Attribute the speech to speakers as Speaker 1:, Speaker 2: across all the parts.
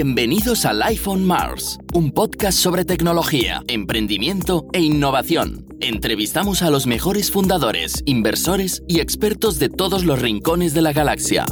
Speaker 1: Bienvenidos al iPhone Mars, un podcast sobre tecnología, emprendimiento e innovación. Entrevistamos a los mejores fundadores, inversores y expertos de todos los rincones de la galaxia.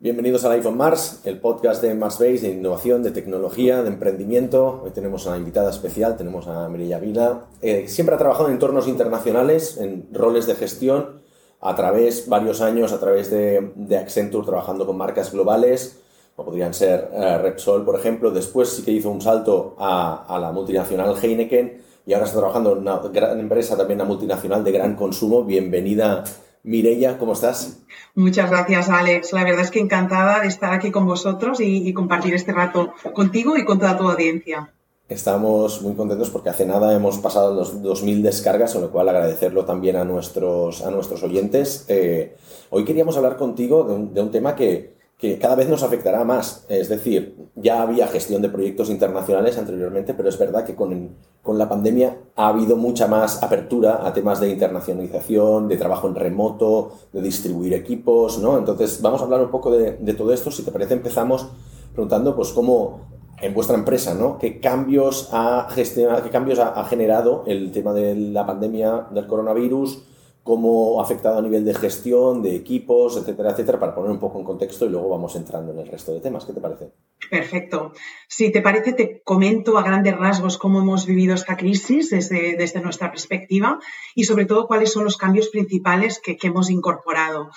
Speaker 2: Bienvenidos al iPhone Mars, el podcast de Mars Base de innovación, de tecnología, de emprendimiento. Hoy tenemos a una invitada especial, tenemos a Mireia Vila. Eh, siempre ha trabajado en entornos internacionales, en roles de gestión, a través, varios años, a través de, Accenture, trabajando con marcas globales, como podrían ser eh, Repsol, por ejemplo. Después sí que hizo un salto a, la multinacional Heineken y ahora está trabajando en una gran empresa, también una multinacional de gran consumo. Bienvenida Mireia, ¿cómo estás?
Speaker 3: Muchas gracias, Alex. La verdad es que encantada de estar aquí con vosotros y, compartir este rato contigo y con toda tu audiencia.
Speaker 2: Estamos muy contentos porque hace nada hemos pasado los 2.000 descargas, con lo cual agradecerlo también a nuestros, a nuestros oyentes. Eh, hoy queríamos hablar contigo de un tema que, que cada vez nos afectará más. Es decir, ya había gestión de proyectos internacionales anteriormente, pero es verdad que con, la pandemia ha habido mucha más apertura a temas de internacionalización, de trabajo en remoto, de distribuir equipos, ¿no? Entonces, vamos a hablar un poco de, todo esto. Si te parece, empezamos preguntando, pues, cómo en vuestra empresa, ¿no? ¿Qué cambios ha gestionado, qué cambios ha generado el tema de la pandemia del coronavirus? Cómo ha afectado a nivel de gestión, de equipos, etcétera, etcétera, para poner un poco en contexto y luego vamos entrando en el resto de temas. ¿Qué te parece?
Speaker 3: Perfecto. Si te parece, te comento a grandes rasgos cómo hemos vivido esta crisis desde, nuestra perspectiva y sobre todo cuáles son los cambios principales que hemos incorporado.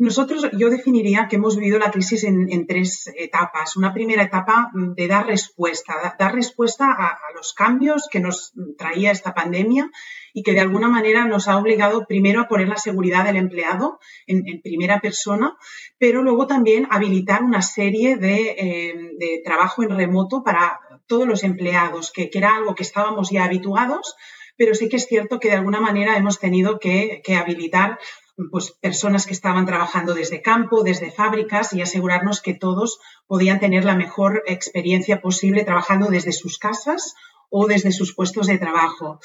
Speaker 3: Nosotros, yo definiría que hemos vivido la crisis en, tres etapas. Una primera etapa de dar respuesta, dar respuesta a, los cambios que nos traía esta pandemia y que de alguna manera nos ha obligado primero a poner la seguridad del empleado en, primera persona, pero luego también habilitar una serie de, eh, trabajo en remoto para todos los empleados, que, era algo que estábamos ya habituados, pero sí que es cierto que de alguna manera hemos tenido que, que habilitar pues, personas que estaban trabajando desde campo, desde fábricas y asegurarnos que todos podían tener la mejor experiencia posible trabajando desde sus casas o desde sus puestos de trabajo.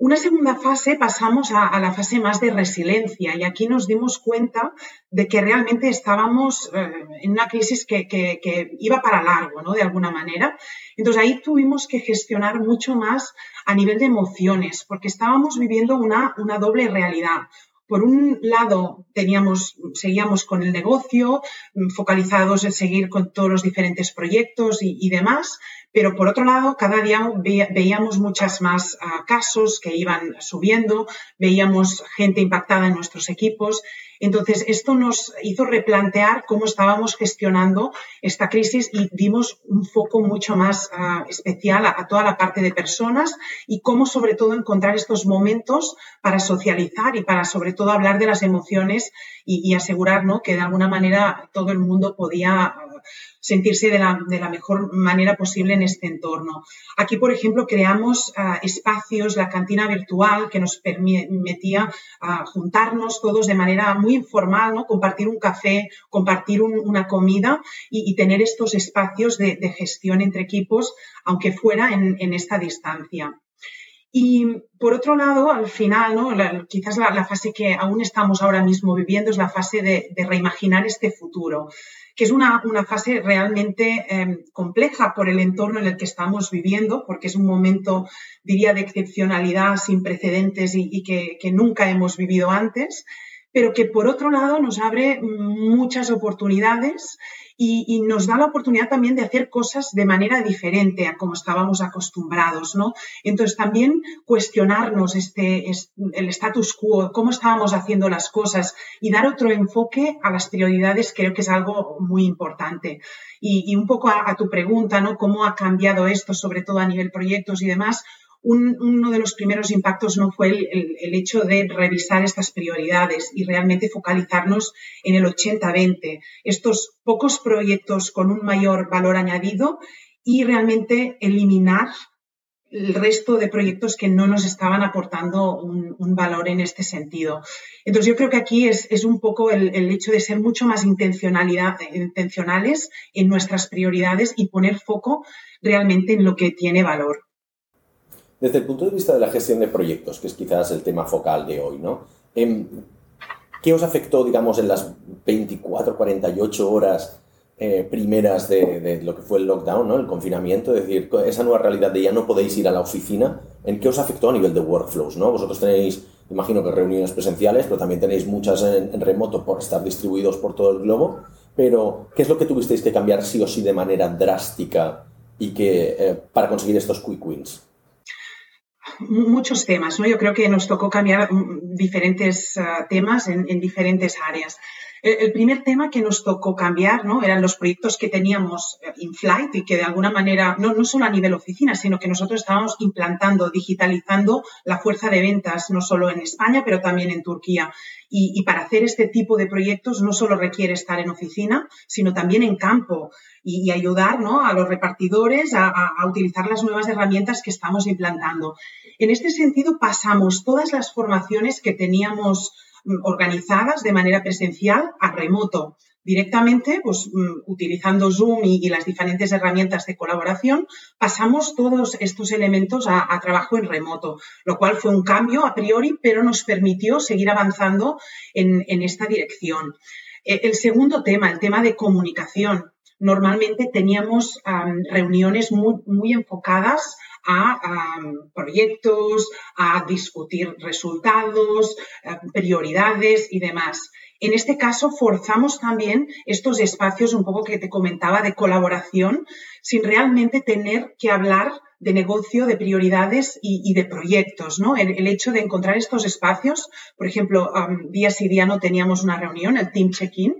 Speaker 3: Una segunda fase pasamos a, la fase más de resiliencia y aquí nos dimos cuenta de que realmente estábamos eh, en una crisis que, iba para largo, ¿no? De alguna manera. Entonces ahí tuvimos que gestionar mucho más a nivel de emociones porque estábamos viviendo una, una doble realidad por un lado, teníamos, seguíamos con el negocio, mm, focalizados en seguir con todos los diferentes proyectos y, demás, pero por otro lado, cada día veíamos muchas más ah, casos que iban subiendo, veíamos gente impactada en nuestros equipos entonces, esto nos hizo replantear cómo estábamos gestionando esta crisis y dimos un foco mucho más ah, especial a, toda la parte de personas y cómo sobre todo encontrar estos momentos para socializar y para sobre todo hablar de las emociones y, y asegurar que de alguna manera todo el mundo podía sentirse de la, mejor manera posible en este entorno. Aquí, por ejemplo, creamos ah, espacios, la cantina virtual, que nos permitía ah, juntarnos todos de manera muy informal, ¿no? compartir un café, compartir una comida y, tener estos espacios de, gestión entre equipos, aunque fuera en, esta distancia. Y por otro lado, al final, ¿no? quizás la, fase que aún estamos ahora mismo viviendo es la fase de, reimaginar este futuro que es una, fase realmente em, compleja por el entorno en el que estamos viviendo, porque es un momento, diría, de excepcionalidad sin precedentes y, que nunca hemos vivido antes, pero que por otro lado nos abre muchas oportunidades y, nos da la oportunidad también de hacer cosas de manera diferente a como estábamos acostumbrados, ¿no? Entonces también cuestionarnos este, el status quo, cómo estábamos haciendo las cosas y dar otro enfoque a las prioridades creo que es algo muy importante. Y, un poco a, a, tu pregunta, ¿no? ¿Cómo ha cambiado esto, sobre todo a nivel proyectos y demás? Uno de los primeros impactos no fue el, hecho de revisar estas prioridades y realmente focalizarnos en el 80-20, estos pocos proyectos con un mayor valor añadido y realmente eliminar el resto de proyectos que no nos estaban aportando un, valor en este sentido. Entonces yo creo que aquí es, un poco el, el, hecho de ser mucho más intencionales en nuestras prioridades y poner foco realmente en lo que tiene valor.
Speaker 2: Desde el punto de vista de la gestión de proyectos, que es quizás el tema focal de hoy, ¿no? Em, ¿Qué os afectó, digamos, en las 24, 48 horas eh, primeras de, lo que fue el lockdown, el confinamiento? Es decir, esa nueva realidad de ya no podéis ir a la oficina, ¿en qué os afectó a nivel de workflows? ¿no? Vosotros tenéis, imagino que reuniones presenciales, pero también tenéis muchas en, remoto por estar distribuidos por todo el globo. Pero, ¿qué es lo que tuvisteis que cambiar sí o sí de manera drástica y que, eh, para conseguir estos quick wins?
Speaker 3: Muchos temas, ¿no? Yo creo que nos tocó cambiar mm, diferentes ah, temas en, diferentes áreas. El, primer tema que nos tocó cambiar, ¿no? Eran los proyectos que teníamos eh, in flight y que de alguna manera, no, no solo a nivel oficina, sino que nosotros estábamos implantando, digitalizando la fuerza de ventas, no solo en España, pero también en Turquía. Y, para hacer este tipo de proyectos no solo requiere estar en oficina, sino también en campo y, ayudar ¿no? a los repartidores a, a, utilizar las nuevas herramientas que estamos implantando. En este sentido, pasamos todas las formaciones que teníamos mm, organizadas de manera presencial a remoto directamente, pues mm, utilizando Zoom y, las diferentes herramientas de colaboración, pasamos todos estos elementos a, trabajo en remoto, lo cual fue un cambio a priori, pero nos permitió seguir avanzando en, esta dirección. E, el segundo tema, el tema de comunicación. Normalmente teníamos reuniones muy, enfocadas a, proyectos, a discutir resultados, prioridades y demás. En este caso, forzamos también estos espacios un poco que te comentaba de colaboración, sin realmente tener que hablar de negocio, de prioridades y, de proyectos, ¿no? El, hecho de encontrar estos espacios, por ejemplo, día sí día no teníamos una reunión, el Team Check-in,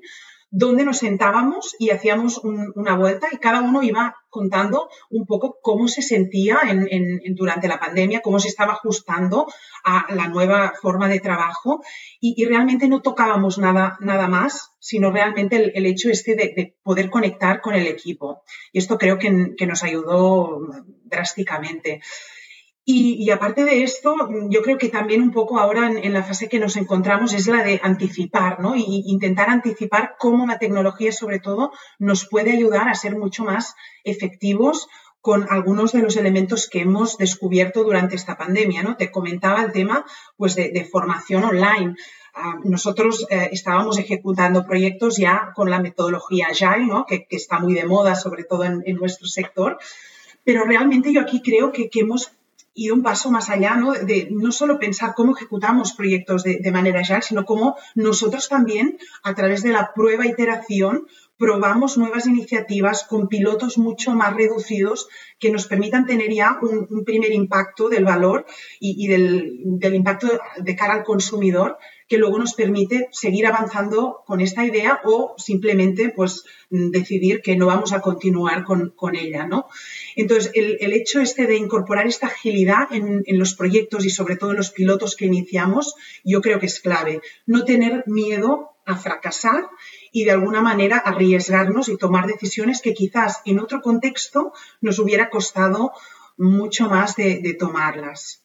Speaker 3: donde nos sentábamos y hacíamos una vuelta y cada uno iba contando un poco cómo se sentía durante la pandemia, cómo se estaba ajustando a la nueva forma de trabajo y, realmente no tocábamos nada, nada más, sino realmente el, hecho este de, poder conectar con el equipo. Y esto creo que, que nos ayudó drásticamente. Y, aparte de esto, yo creo que también un poco ahora en, la fase que nos encontramos es la de anticipar, ¿no? Y intentar anticipar cómo la tecnología, sobre todo, nos puede ayudar a ser mucho más efectivos con algunos de los elementos que hemos descubierto durante esta pandemia, ¿no? Te comentaba el tema, pues, de, formación online. Ah, nosotros eh, estábamos ejecutando proyectos ya con la metodología Agile, ¿no? que, está muy de moda, sobre todo en, nuestro sector. Pero realmente yo aquí creo que hemos y un paso más allá, ¿no? De no solo pensar cómo ejecutamos proyectos de, manera agile, sino cómo nosotros también, a través de la prueba e iteración, probamos nuevas iniciativas con pilotos mucho más reducidos que nos permitan tener ya un, primer impacto del valor y, del, impacto de cara al consumidor que luego nos permite seguir avanzando con esta idea o simplemente pues decidir que no vamos a continuar con, ella, ¿no? Entonces, el, hecho este de incorporar esta agilidad en, en, los proyectos y sobre todo en los pilotos que iniciamos, yo creo que es clave. No tener miedo a fracasar y de alguna manera arriesgarnos y tomar decisiones que quizás en otro contexto nos hubiera costado mucho más de, tomarlas.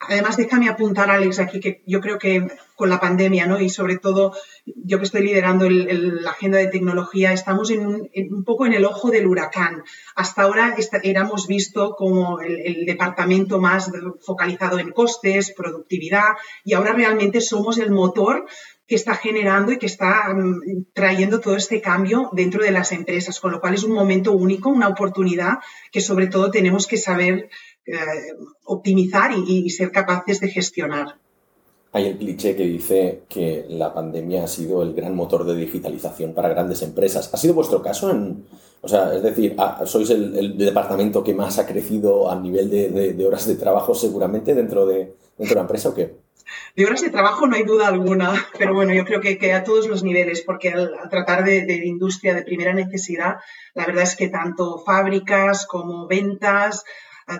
Speaker 3: Además, déjame apuntar, Alex, aquí que yo creo que con la pandemia, ¿no? Y sobre todo, yo que estoy liderando la agenda de tecnología, estamos en un, poco en el ojo del huracán. Hasta ahora éramos visto como el, departamento más focalizado en costes, productividad, y ahora realmente somos el motor que está generando y que está mm, trayendo todo este cambio dentro de las empresas, con lo cual es un momento único, una oportunidad que sobre todo tenemos que saber eh, optimizar y, ser capaces de gestionar.
Speaker 2: Hay el cliché que dice que la pandemia ha sido el gran motor de digitalización para grandes empresas. ¿Ha sido vuestro caso? O sea, es decir, ah, sois el, departamento que más ha crecido a nivel de, horas de trabajo seguramente dentro de, dentro de la empresa o qué?
Speaker 3: De horas de trabajo no hay duda alguna, pero bueno, yo creo que, a todos los niveles, porque al, tratar de, industria de primera necesidad, la verdad es que tanto fábricas como ventas,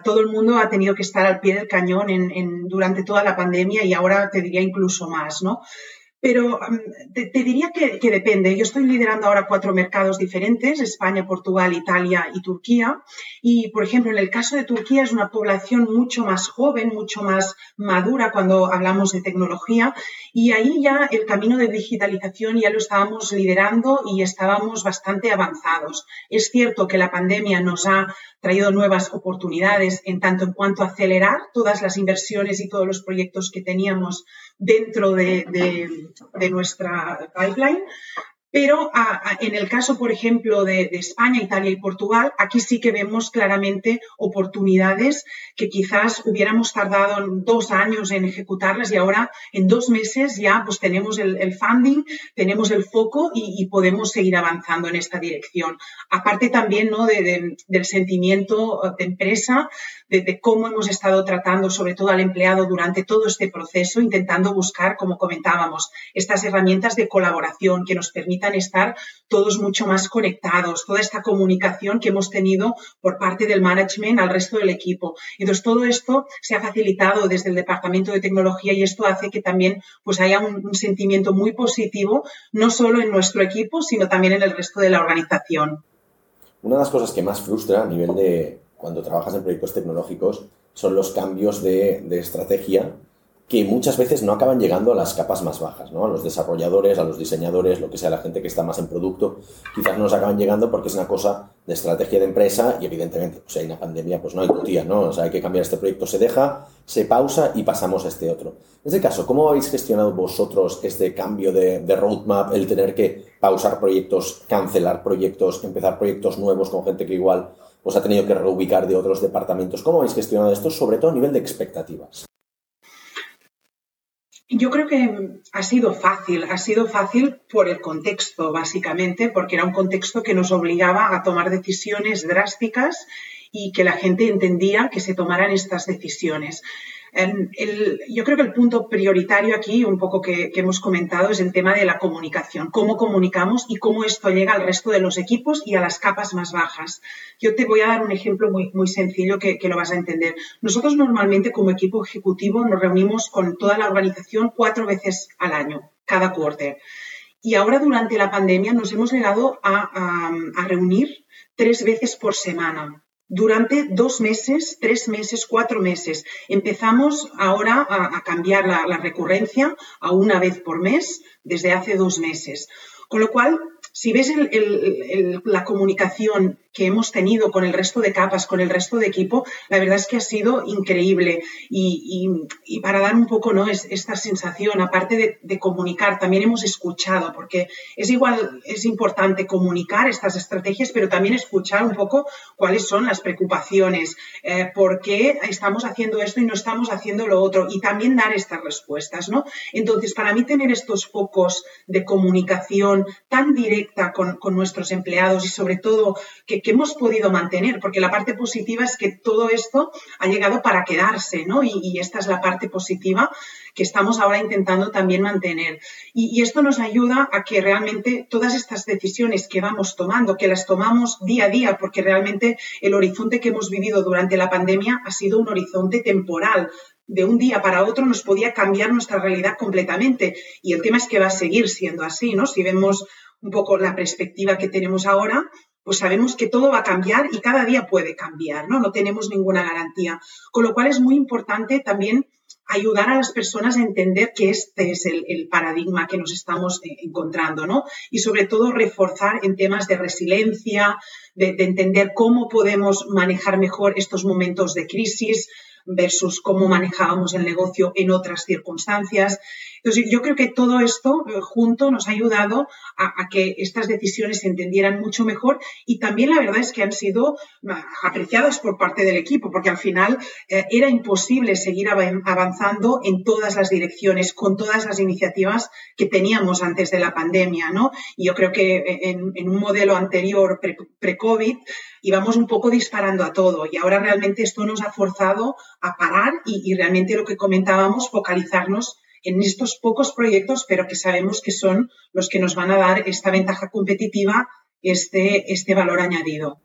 Speaker 3: todo el mundo ha tenido que estar al pie del cañón en, durante toda la pandemia y ahora te diría incluso más, ¿no? Pero te, diría que, depende. Yo estoy liderando ahora cuatro mercados diferentes, España, Portugal, Italia y Turquía. Y, por ejemplo, en el caso de Turquía es una población mucho más joven, mucho más madura cuando hablamos de tecnología. Y ahí ya el camino de digitalización ya lo estábamos liderando y estábamos bastante avanzados. Es cierto que la pandemia nos ha traído nuevas oportunidades en tanto en cuanto a acelerar todas las inversiones y todos los proyectos que teníamos dentro de nuestra pipeline. Pero en el caso, por ejemplo, de, España, Italia y Portugal, aquí sí que vemos claramente oportunidades que quizás hubiéramos tardado dos años en ejecutarlas y ahora en dos meses ya pues tenemos el, funding, tenemos el foco y, podemos seguir avanzando en esta dirección. Aparte también ¿no? del sentimiento de empresa, de, cómo hemos estado tratando sobre todo al empleado durante todo este proceso, intentando buscar, como comentábamos, estas herramientas de colaboración que nos permitan estar todos mucho más conectados, toda esta comunicación que hemos tenido por parte del management al resto del equipo. Entonces, todo esto se ha facilitado desde el Departamento de Tecnología y esto hace que también pues, haya un, un sentimiento muy positivo, no solo en nuestro equipo, sino también en el resto de la organización.
Speaker 2: Una de las cosas que más frustra a nivel de, cuando trabajas en proyectos tecnológicos son los cambios de, estrategia que muchas veces no acaban llegando a las capas más bajas, ¿no? A los desarrolladores, a los diseñadores, lo que sea, la gente que está más en producto, quizás no nos acaban llegando porque es una cosa de estrategia de empresa y evidentemente, pues, hay una pandemia, pues no hay tutía, ¿no? O sea, hay que cambiar este proyecto, se deja, se pausa y pasamos a este otro. En este caso, ¿cómo habéis gestionado vosotros este cambio de roadmap, el tener que pausar proyectos, cancelar proyectos, empezar proyectos nuevos con gente que igual os ha tenido que reubicar de otros departamentos. ¿Cómo habéis gestionado esto, sobre todo a nivel de expectativas?
Speaker 3: Yo creo que ha sido fácil, ha sido fácil por el contexto, básicamente, porque era un contexto que nos obligaba a tomar decisiones drásticas y que la gente entendía que se tomaran estas decisiones yo creo que el punto prioritario aquí, un poco que, hemos comentado, es el tema de la comunicación, cómo comunicamos y cómo esto llega al resto de los equipos y a las capas más bajas. Yo te voy a dar un ejemplo muy, muy sencillo que, que lo vas a entender. Nosotros normalmente como equipo ejecutivo nos reunimos con toda la organización cuatro veces al año, cada quarter. Y ahora durante la pandemia nos hemos llegado a, a reunir tres veces por semana durante dos meses, tres meses, cuatro meses. Empezamos ahora a, cambiar la, recurrencia a una vez por mes desde hace dos meses. Con lo cual, si ves la comunicación que hemos tenido con el resto de capas, con el resto de equipo, la verdad es que ha sido increíble. Y, para dar un poco ¿no? es, esta sensación, aparte de, comunicar, también hemos escuchado, porque es igual, es importante comunicar estas estrategias, pero también escuchar un poco cuáles son las preocupaciones, eh, por qué estamos haciendo esto y no estamos haciendo lo otro, y también dar estas respuestas. ¿no? Entonces, para mí tener estos focos de comunicación tan directa con, nuestros empleados y sobre todo que hemos podido mantener, porque la parte positiva es que todo esto ha llegado para quedarse, ¿no? Y, esta es la parte positiva que estamos ahora intentando también mantener. Y, esto nos ayuda a que realmente todas estas decisiones que vamos tomando, que las tomamos día a día, porque realmente el horizonte que hemos vivido durante la pandemia ha sido un horizonte temporal, de un día para otro nos podía cambiar nuestra realidad completamente. Y el tema es que va a seguir siendo así, ¿no? Si vemos un poco la perspectiva que tenemos ahora, pues sabemos que todo va a cambiar y cada día puede cambiar, ¿no? No tenemos ninguna garantía. Con lo cual es muy importante también ayudar a las personas a entender que este es el, paradigma que nos estamos eh, encontrando, ¿no? Y sobre todo reforzar en temas de resiliencia, de, de entender cómo podemos manejar mejor estos momentos de crisis, versus cómo manejábamos el negocio en otras circunstancias. Entonces, yo creo que todo esto eh, junto nos ha ayudado a, que estas decisiones se entendieran mucho mejor y también la verdad es que han sido ah, apreciadas por parte del equipo, porque al final eh, era imposible seguir avanzando en todas las direcciones, con todas las iniciativas que teníamos antes de la pandemia, ¿no? Y yo creo que eh, en, un modelo anterior, pre-COVID, íbamos un poco disparando a todo y ahora realmente esto nos ha forzado a parar y realmente lo que comentábamos, focalizarnos en estos pocos proyectos, pero que sabemos que son los que nos van a dar esta ventaja competitiva, este, este valor añadido.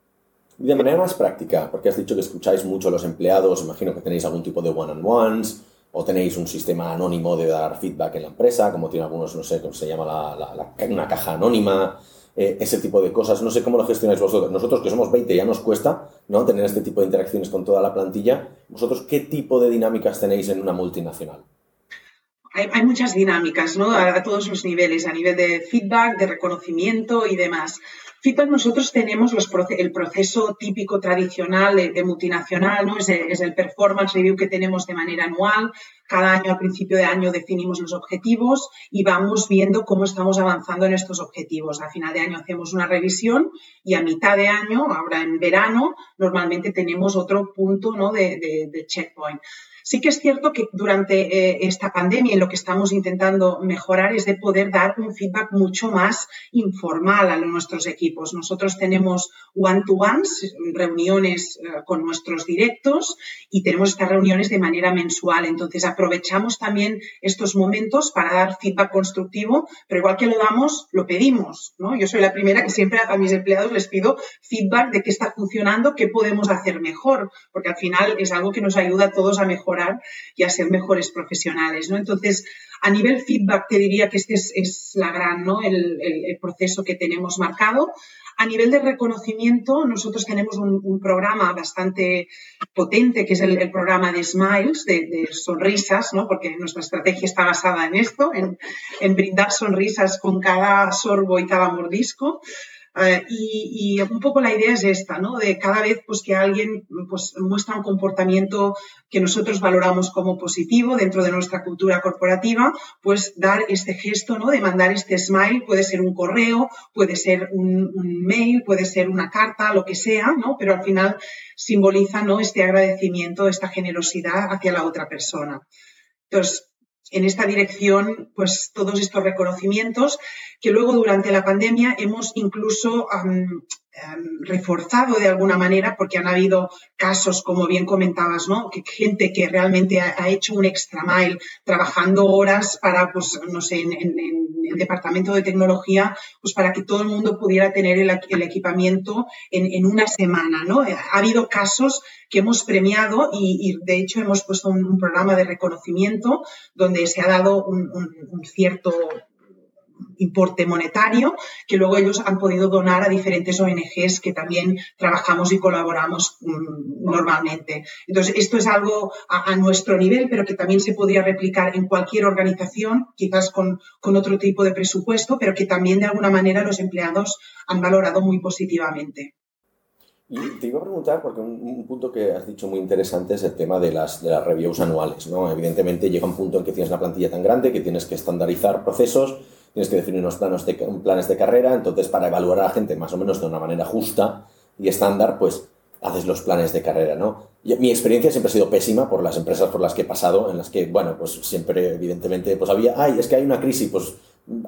Speaker 2: Y de manera más práctica, porque has dicho que escucháis mucho a los empleados, imagino que tenéis algún tipo de one-on-ones o tenéis un sistema anónimo de dar feedback en la empresa, como tiene algunos, no sé, cómo se llama la, una caja anónima, eh, ese tipo de cosas. No sé cómo lo gestionáis vosotros. Nosotros, que somos 20, ya nos cuesta ¿no? tener este tipo de interacciones con toda la plantilla. ¿Vosotros qué tipo de dinámicas tenéis en una multinacional?
Speaker 3: Hay, muchas dinámicas, ¿no? A, todos los niveles, a nivel de feedback, de reconocimiento y demás. Feedback nosotros tenemos el proceso típico tradicional de, multinacional, ¿no? Es es el, performance review que tenemos de manera anual. Cada año, al principio de año, definimos los objetivos y vamos viendo cómo estamos avanzando en estos objetivos. A final de año hacemos una revisión y a mitad de año, ahora en verano, normalmente tenemos otro punto ¿no? de, de checkpoint. Sí que es cierto que durante eh, esta pandemia lo que estamos intentando mejorar es de poder dar un feedback mucho más informal a nuestros equipos. Nosotros tenemos one-to-ones, reuniones eh, con nuestros directos y tenemos estas reuniones de manera mensual. Entonces aprovechamos también estos momentos para dar feedback constructivo, pero igual que lo damos, lo pedimos. Yo soy la primera que siempre a mis empleados les pido feedback de qué está funcionando, qué podemos hacer mejor, porque al final es algo que nos ayuda a todos a mejorar y a ser mejores profesionales, ¿no? Entonces, a nivel feedback te diría que este es, la gran, ¿no? El, proceso que tenemos marcado. A nivel de reconocimiento, nosotros tenemos un, programa bastante potente, que es el, programa de Smiles, de, sonrisas, ¿no? porque nuestra estrategia está basada en esto, en, en brindar sonrisas con cada sorbo y cada mordisco. Eh, y, un poco la idea es esta, ¿no? De cada vez pues, que alguien pues, muestra un comportamiento que nosotros valoramos como positivo dentro de nuestra cultura corporativa, pues dar este gesto, ¿no? De mandar este smile, puede ser un correo, puede ser un, un mail, puede ser una carta, lo que sea, ¿no? Pero al final simboliza, ¿no? Este agradecimiento, esta generosidad hacia la otra persona. Entonces, en esta dirección pues todos estos reconocimientos que luego durante la pandemia hemos incluso reforzado de alguna manera porque han habido casos, como bien comentabas, ¿no? Que gente que realmente ha, hecho un extra mile trabajando horas para, pues, no sé, en, el departamento de tecnología, pues para que todo el mundo pudiera tener el, equipamiento en, una semana, ¿no? Ha habido casos que hemos premiado y, de hecho hemos puesto un, programa de reconocimiento donde se ha dado un cierto importe monetario que luego ellos han podido donar a diferentes ONGs que también trabajamos y colaboramos mm, normalmente. Entonces, esto es algo a, nuestro nivel, pero que también se podría replicar en cualquier organización, quizás con, con otro tipo de presupuesto, pero que también de alguna manera los empleados han valorado muy positivamente.
Speaker 2: Y te iba a preguntar, porque un, punto que has dicho muy interesante es el tema de las, de las reviews anuales. ¿no? Evidentemente llega un punto en que tienes una plantilla tan grande que tienes que estandarizar procesos tienes que definir unos planes de carrera, entonces para evaluar a la gente más o menos de una manera justa y estándar, pues haces los planes de carrera, ¿no? mi experiencia siempre ha sido pésima por las empresas por las que he pasado, en las que, bueno, pues siempre, evidentemente, pues había, ay, es que hay una crisis, pues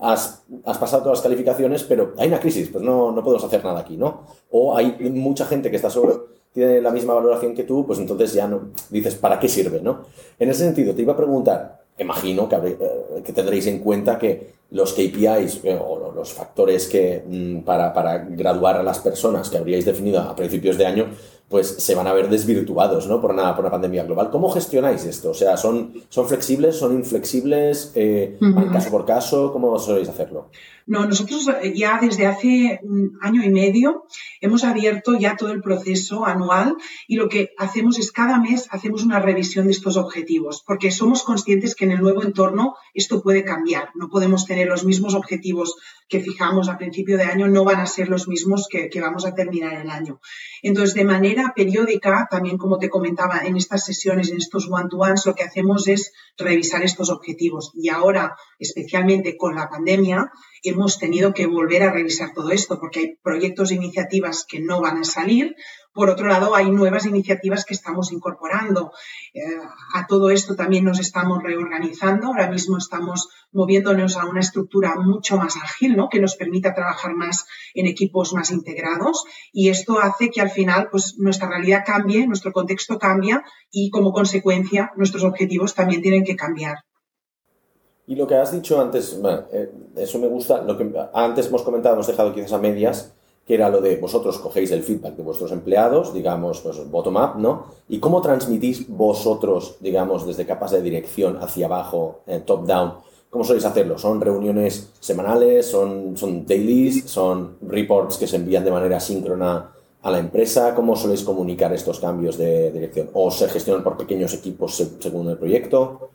Speaker 2: has, has pasado todas las calificaciones, pero hay una crisis, pues no, no podemos hacer nada aquí, ¿no? O hay mucha gente que está sobre, tiene la misma valoración que tú, pues entonces ya no, dices, ¿para qué sirve, no? En ese sentido, te iba a preguntar, imagino que, eh, que tendréis en cuenta que los KPIs eh, o los factores que mm, para, para, graduar a las personas que habríais definido a principios de año, pues se van a ver desvirtuados ¿no? por, una, por una pandemia global. ¿Cómo gestionáis esto? O sea, ¿son, son flexibles, son inflexibles, eh, caso por caso? ¿Cómo soléis hacerlo?
Speaker 3: No, nosotros eh, ya desde hace un año y medio hemos abierto ya todo el proceso anual y lo que hacemos es cada mes hacemos una revisión de estos objetivos, porque somos conscientes que en el nuevo entorno esto puede cambiar. No podemos tener los mismos objetivos que fijamos a principio de año, no van a ser los mismos que, que vamos a terminar el año. Entonces, de manera periódica, también como te comentaba en estas sesiones, en estos one-to-ones, lo que hacemos es revisar estos objetivos. Y ahora, especialmente con la pandemia, hemos tenido que volver a revisar todo esto porque hay proyectos e iniciativas que no van a salir. Por otro lado, hay nuevas iniciativas que estamos incorporando. Eh, a todo esto también nos estamos reorganizando. Ahora mismo estamos moviéndonos a una estructura mucho más ágil, ¿no? que nos permita trabajar más en equipos más integrados. Y esto hace que al final pues, nuestra realidad cambie, nuestro contexto cambia y como consecuencia nuestros objetivos también tienen que cambiar.
Speaker 2: Y lo que has dicho antes, eh, eso me gusta, lo que antes hemos comentado, hemos dejado quizás a medias, que era lo de vosotros cogéis el feedback de vuestros empleados, digamos, pues bottom-up, ¿no? Y cómo transmitís vosotros, digamos, desde capas de dirección hacia abajo, eh, top-down, ¿cómo soléis hacerlo? ¿Son reuniones semanales? ¿Son, ¿Son dailies? ¿Son reports que se envían de manera síncrona a la empresa? ¿Cómo soléis comunicar estos cambios de dirección? ¿O se gestionan por pequeños equipos según el proyecto?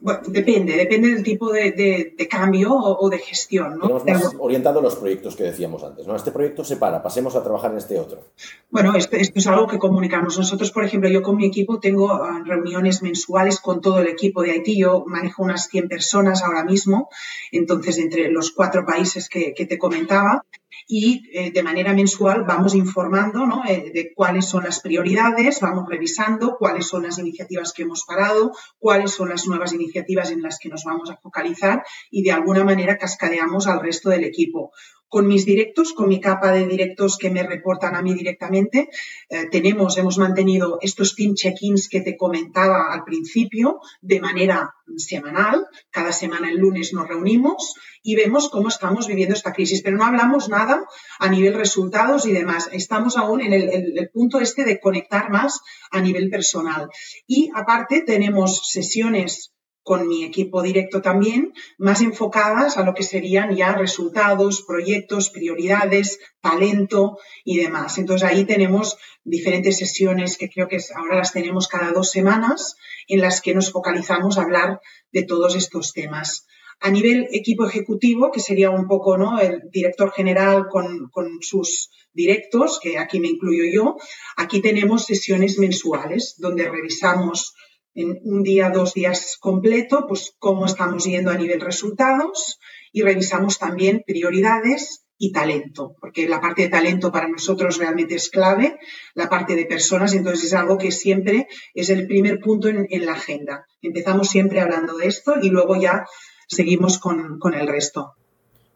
Speaker 3: Bueno, depende, depende del tipo de, cambio o, de gestión. ¿no?
Speaker 2: Tenemos más orientado los proyectos que decíamos antes. ¿no? Este proyecto se para, pasemos a trabajar en este otro.
Speaker 3: Bueno, esto, esto, es algo que comunicamos. Nosotros, por ejemplo, yo con mi equipo tengo ah, reuniones mensuales con todo el equipo de Haití. Yo manejo unas 100 personas ahora mismo, entonces entre los cuatro países que, que te comentaba y eh, de manera mensual vamos informando eh, de cuáles son las prioridades, vamos revisando cuáles son las iniciativas que hemos parado, cuáles son las nuevas iniciativas en las que nos vamos a focalizar y de alguna manera cascadeamos al resto del equipo con mis directos, con mi capa de directos que me reportan a mí directamente. Eh, tenemos, hemos mantenido estos team check-ins que te comentaba al principio de manera semanal. Cada semana el lunes nos reunimos y vemos cómo estamos viviendo esta crisis, pero no hablamos nada a nivel resultados y demás. Estamos aún en el, el punto este de conectar más a nivel personal. Y aparte tenemos sesiones con mi equipo directo también, más enfocadas a lo que serían ya resultados, proyectos, prioridades, talento y demás. Entonces ahí tenemos diferentes sesiones que creo que ahora las tenemos cada dos semanas en las que nos focalizamos a hablar de todos estos temas. A nivel equipo ejecutivo, que sería un poco ¿no? el director general con, con sus directos, que aquí me incluyo yo, aquí tenemos sesiones mensuales donde revisamos en un día, dos días completo, pues cómo estamos yendo a nivel resultados y revisamos también prioridades y talento, porque la parte de talento para nosotros realmente es clave, la parte de personas, entonces es algo que siempre es el primer punto en, la agenda. Empezamos siempre hablando de esto y luego ya seguimos con, el resto.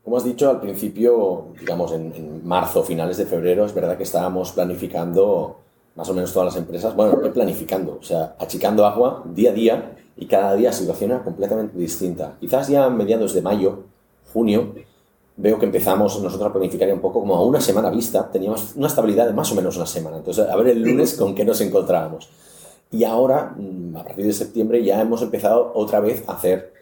Speaker 2: Como has dicho al principio, digamos en marzo, finales de febrero, es verdad que estábamos planificando más o menos todas las empresas, bueno, planificando, o sea, achicando agua día a día y cada día situación completamente distinta. Quizás ya mediados de mayo, junio, veo que empezamos nosotros a planificar un poco como a una semana vista, teníamos una estabilidad de más o menos una semana. Entonces, a ver el lunes con qué nos encontrábamos. Y ahora, mm, a partir de septiembre, ya hemos empezado otra vez a hacer,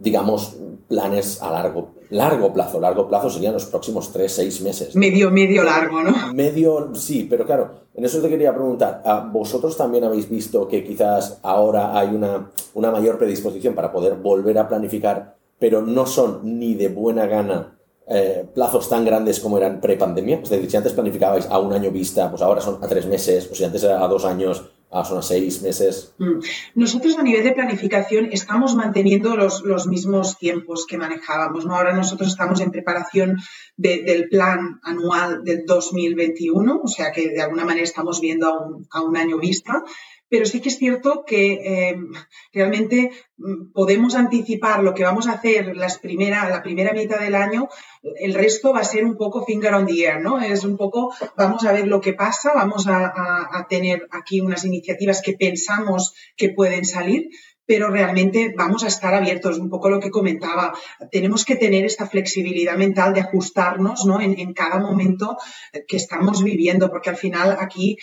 Speaker 2: digamos, planes a largo, largo plazo. Largo plazo serían los próximos tres, seis meses.
Speaker 3: Medio, medio largo, ¿no?
Speaker 2: Medio, sí, pero claro, en eso te quería preguntar, ¿vosotros también habéis visto que quizás ahora hay una, una mayor predisposición para poder volver a planificar, pero no son ni de buena gana eh, plazos tan grandes como eran pre-pandemia? Es decir, si antes planificabais a un año vista, pues ahora son a tres meses, o si antes era a dos años, Ah, son a seis meses. Mm.
Speaker 3: Nosotros a nivel de planificación estamos manteniendo los, los mismos tiempos que manejábamos. ¿no? Ahora nosotros estamos en preparación del plan anual del 2021, o sea que de alguna manera estamos viendo a un, a un año vista, pero sí que es cierto que eh, realmente mm, podemos anticipar lo que vamos a hacer las primera, la primera mitad del año, el resto va a ser un poco finger on the air, ¿no? Es un poco, vamos a ver lo que pasa, vamos a, tener aquí unas iniciativas que pensamos que pueden salir, pero realmente vamos a estar abiertos, un poco lo que comentaba. Tenemos que tener esta flexibilidad mental de ajustarnos ¿no? en cada momento que estamos viviendo, porque al final aquí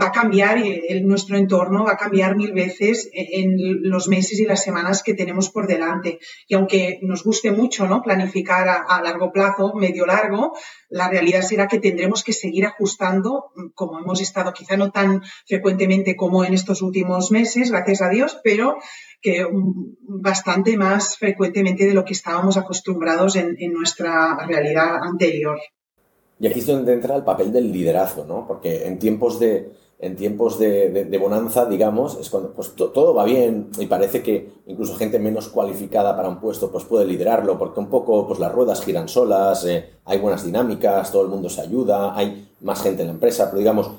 Speaker 3: va a cambiar nuestro entorno, va a cambiar mil veces en los meses y las semanas que tenemos por delante. Y aunque nos guste mucho ¿no? planificar a, largo plazo, medio largo, la realidad será que tendremos que seguir ajustando, como hemos estado quizá no tan frecuentemente como en estos últimos meses, gracias a Dios, pero que bastante más frecuentemente de lo que estábamos acostumbrados en nuestra realidad anterior.
Speaker 2: Y aquí es donde entra el papel del liderazgo, ¿no? Porque en tiempos de, en tiempos de, bonanza, digamos, es cuando pues, todo va bien y parece que incluso gente menos cualificada para un puesto pues puede liderarlo, porque un poco pues las ruedas giran solas, eh, hay buenas dinámicas, todo el mundo se ayuda, hay más gente en la empresa, pero digamos,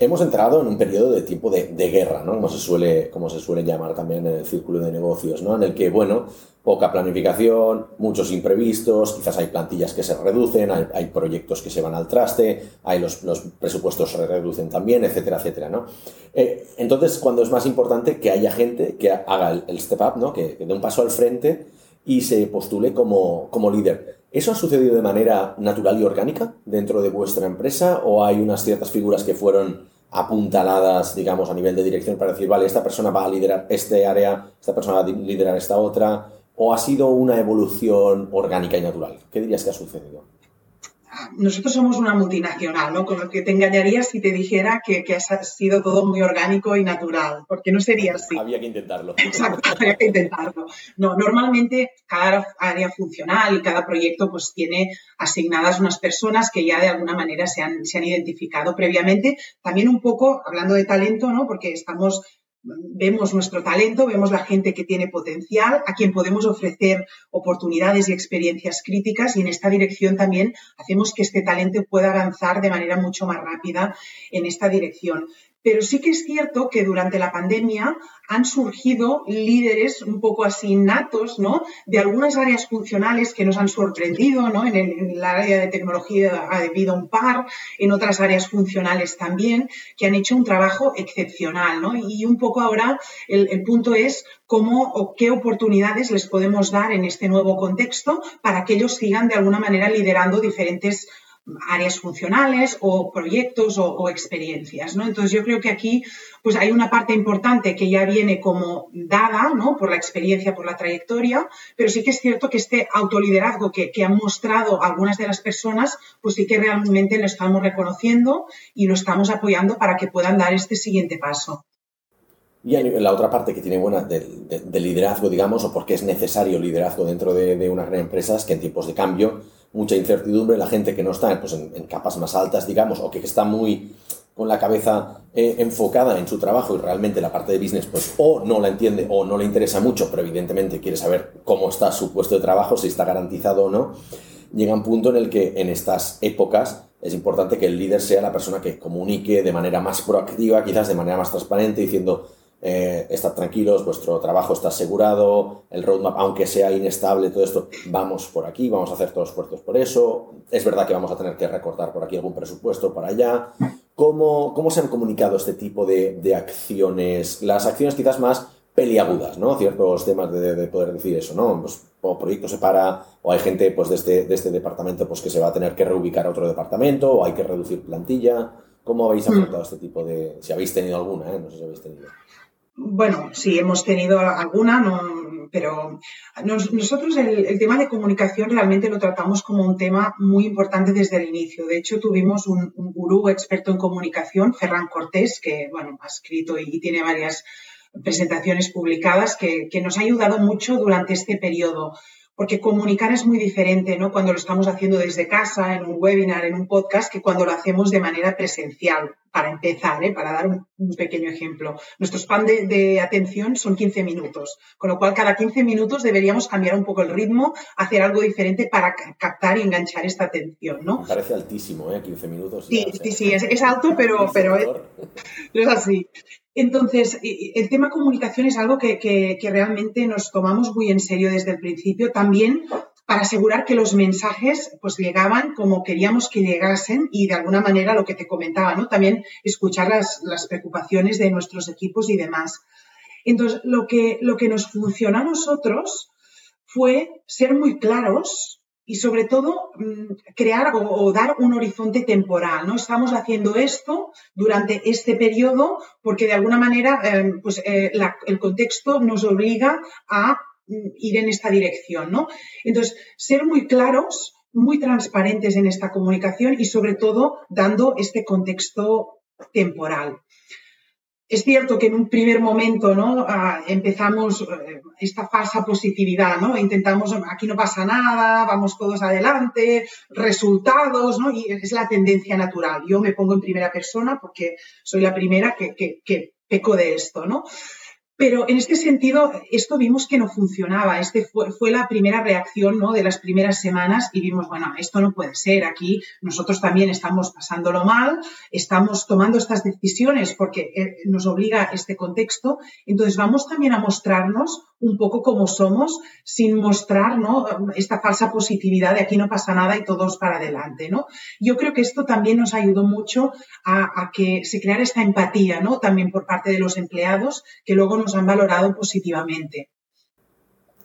Speaker 2: hemos entrado en un periodo de tiempo de, guerra, ¿no? Como se, suele, como se suele llamar también en el círculo de negocios, ¿no? En el que, bueno, poca planificación, muchos imprevistos, quizás hay plantillas que se reducen, hay, proyectos que se van al traste, hay los, presupuestos se reducen también, etcétera, etcétera, ¿no? Eh, entonces, cuando es más importante que haya gente que haga el, step up, ¿no? Que, dé un paso al frente y se postule como, como líder. ¿Eso ha sucedido de manera natural y orgánica dentro de vuestra empresa o hay unas ciertas figuras que fueron apuntaladas, digamos, a nivel de dirección para decir, vale, esta persona va a liderar este área, esta persona va a liderar esta otra? ¿O ha sido una evolución orgánica y natural? ¿Qué dirías que ha sucedido?
Speaker 3: Nosotros somos una multinacional, ¿no? Con lo que te engañaría si te dijera que, que, ha sido todo muy orgánico y natural, porque no sería así.
Speaker 2: Había que intentarlo.
Speaker 3: Exacto, había que intentarlo. No, normalmente cada área funcional y cada proyecto pues tiene asignadas unas personas que ya de alguna manera se han, se han identificado previamente. También un poco, hablando de talento, ¿no? Porque estamos vemos nuestro talento, vemos la gente que tiene potencial, a quien podemos ofrecer oportunidades y experiencias críticas y en esta dirección también hacemos que este talento pueda avanzar de manera mucho más rápida en esta dirección. Pero sí que es cierto que durante la pandemia han surgido líderes un poco así natos, ¿no? De algunas áreas funcionales que nos han sorprendido, ¿no? En el, área de tecnología ha habido un par, en otras áreas funcionales también, que han hecho un trabajo excepcional, ¿no? Y un poco ahora el, el punto es cómo o qué oportunidades les podemos dar en este nuevo contexto para que ellos sigan de alguna manera liderando diferentes áreas funcionales o proyectos o, experiencias, ¿no? Entonces yo creo que aquí pues hay una parte importante que ya viene como dada, ¿no? Por la experiencia, por la trayectoria, pero sí que es cierto que este autoliderazgo que, han mostrado algunas de las personas, pues sí que realmente lo estamos reconociendo y lo estamos apoyando para que puedan dar este siguiente paso.
Speaker 2: Y la otra parte que tiene buena de, liderazgo, digamos, o porque es necesario liderazgo dentro de, de una gran empresa, es que en tiempos de cambio mucha incertidumbre, la gente que no está pues, en, capas más altas, digamos, o que está muy con la cabeza eh, enfocada en su trabajo y realmente la parte de business, pues o no la entiende o no le interesa mucho, pero evidentemente quiere saber cómo está su puesto de trabajo, si está garantizado o no, llega un punto en el que en estas épocas es importante que el líder sea la persona que comunique de manera más proactiva, quizás de manera más transparente, diciendo, eh, estad tranquilos, vuestro trabajo está asegurado, el roadmap, aunque sea inestable, todo esto, vamos por aquí, vamos a hacer todos los esfuerzos por eso. Es verdad que vamos a tener que recortar por aquí algún presupuesto para allá. ¿Cómo, cómo se han comunicado este tipo de, acciones? Las acciones quizás más peliagudas, ¿no? Ciertos temas de, poder decir eso, ¿no? Pues, o proyecto se para, o hay gente pues, de, este, de este departamento pues, que se va a tener que reubicar a otro departamento, o hay que reducir plantilla. ¿Cómo habéis afrontado este tipo de... Si habéis tenido alguna, ¿eh? No sé si habéis tenido.
Speaker 3: Bueno, sí, hemos tenido alguna, pero nosotros el, tema de comunicación realmente lo tratamos como un tema muy importante desde el inicio. De hecho, tuvimos un, gurú experto en comunicación, Ferran Cortés, que bueno, ha escrito y, tiene varias presentaciones publicadas que, que nos ha ayudado mucho durante este periodo porque comunicar es muy diferente, ¿no? Cuando lo estamos haciendo desde casa, en un webinar, en un podcast, que cuando lo hacemos de manera presencial, para empezar, ¿eh? para dar un, pequeño ejemplo. Nuestro span de, atención son 15 minutos, con lo cual cada 15 minutos deberíamos cambiar un poco el ritmo, hacer algo diferente para captar y enganchar esta atención, ¿no?
Speaker 2: Me parece altísimo, ¿eh? 15 minutos.
Speaker 3: Sí, sí, sí, es, alto, pero, pero es, es así. Entonces, el tema comunicación es algo que, realmente nos tomamos muy en serio desde el principio, también para asegurar que los mensajes pues llegaban como queríamos que llegasen y de alguna manera lo que te comentaba, ¿no? También escuchar las, las preocupaciones de nuestros equipos y demás. Entonces, lo que, lo que nos funcionó a nosotros fue ser muy claros y sobre todo mm, crear o, dar un horizonte temporal. ¿no? Estamos haciendo esto durante este periodo porque de alguna manera eh, pues, eh, el contexto nos obliga a mm, ir en esta dirección. ¿no? Entonces, ser muy claros, muy transparentes en esta comunicación y sobre todo dando este contexto temporal. Es cierto que en un primer momento ¿no? Ah, empezamos eh, esta falsa positividad, ¿no? Intentamos, aquí no pasa nada, vamos todos adelante, resultados, ¿no? Y es la tendencia natural. Yo me pongo en primera persona porque soy la primera que, que, que peco de esto, ¿no? Pero en este sentido, esto vimos que no funcionaba. Este fue, fue, la primera reacción ¿no? de las primeras semanas y vimos, bueno, esto no puede ser. Aquí nosotros también estamos pasándolo mal, estamos tomando estas decisiones porque eh, nos obliga este contexto. Entonces vamos también a mostrarnos un poco como somos sin mostrar ¿no? esta falsa positividad de aquí no pasa nada y todos para adelante. ¿no? Yo creo que esto también nos ayudó mucho a, a que se creara esta empatía ¿no? también por parte de los empleados que luego nos han valorado positivamente.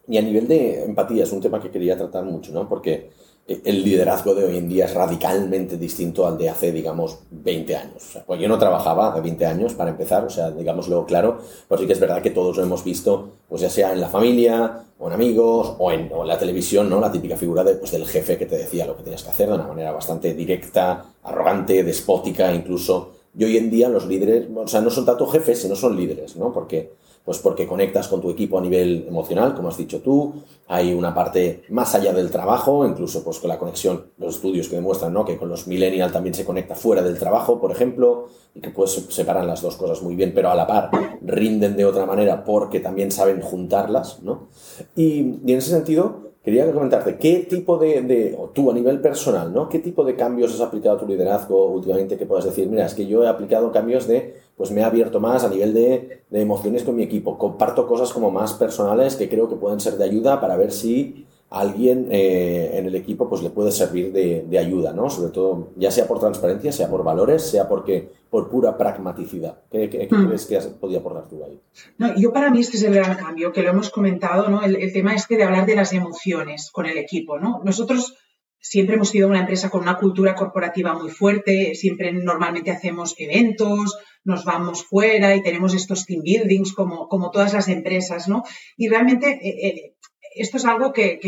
Speaker 2: Y a nivel de empatía es un tema que quería tratar mucho, ¿no? Porque el liderazgo de hoy en día es radicalmente distinto al de hace, digamos, 20 años. pues yo no trabajaba de 20 años para empezar, o sea, digámoslo claro, pero sí que es verdad que todos lo hemos visto, pues ya sea en la familia, o en amigos, o en, la televisión, ¿no? La típica figura de, pues, del jefe que te decía lo que tenías que hacer de una manera bastante directa, arrogante, despótica, incluso. Y hoy en día los líderes, o sea, no son tanto jefes, sino son líderes, ¿no? Porque pues porque conectas con tu equipo a nivel emocional, como has dicho tú. Hay una parte más allá del trabajo, incluso pues con la conexión, los estudios que demuestran ¿no? que con los millennials también se conecta fuera del trabajo, por ejemplo, y que pues separan las dos cosas muy bien, pero a la par rinden de otra manera porque también saben juntarlas, ¿no? Y, en ese sentido, Quería comentarte, ¿qué tipo de, o tú a nivel personal, ¿no? ¿Qué tipo de cambios has aplicado a tu liderazgo últimamente que puedas decir, mira, es que yo he aplicado cambios de, pues me he abierto más a nivel de, de emociones con mi equipo, comparto cosas como más personales que creo que pueden ser de ayuda para ver si alguien eh, en el equipo pues le puede servir de, ayuda, ¿no? Sobre todo, ya sea por transparencia, sea por valores, sea porque por pura pragmaticidad. ¿Qué, hmm. crees que podía aportar tú ahí?
Speaker 3: No, yo para mí este es el gran cambio, que lo hemos comentado, ¿no? El, el, tema este de hablar de las emociones con el equipo, ¿no? Nosotros siempre hemos sido una empresa con una cultura corporativa muy fuerte, siempre normalmente hacemos eventos, nos vamos fuera y tenemos estos team buildings como, como todas las empresas, ¿no? Y realmente eh, eh, esto es algo que,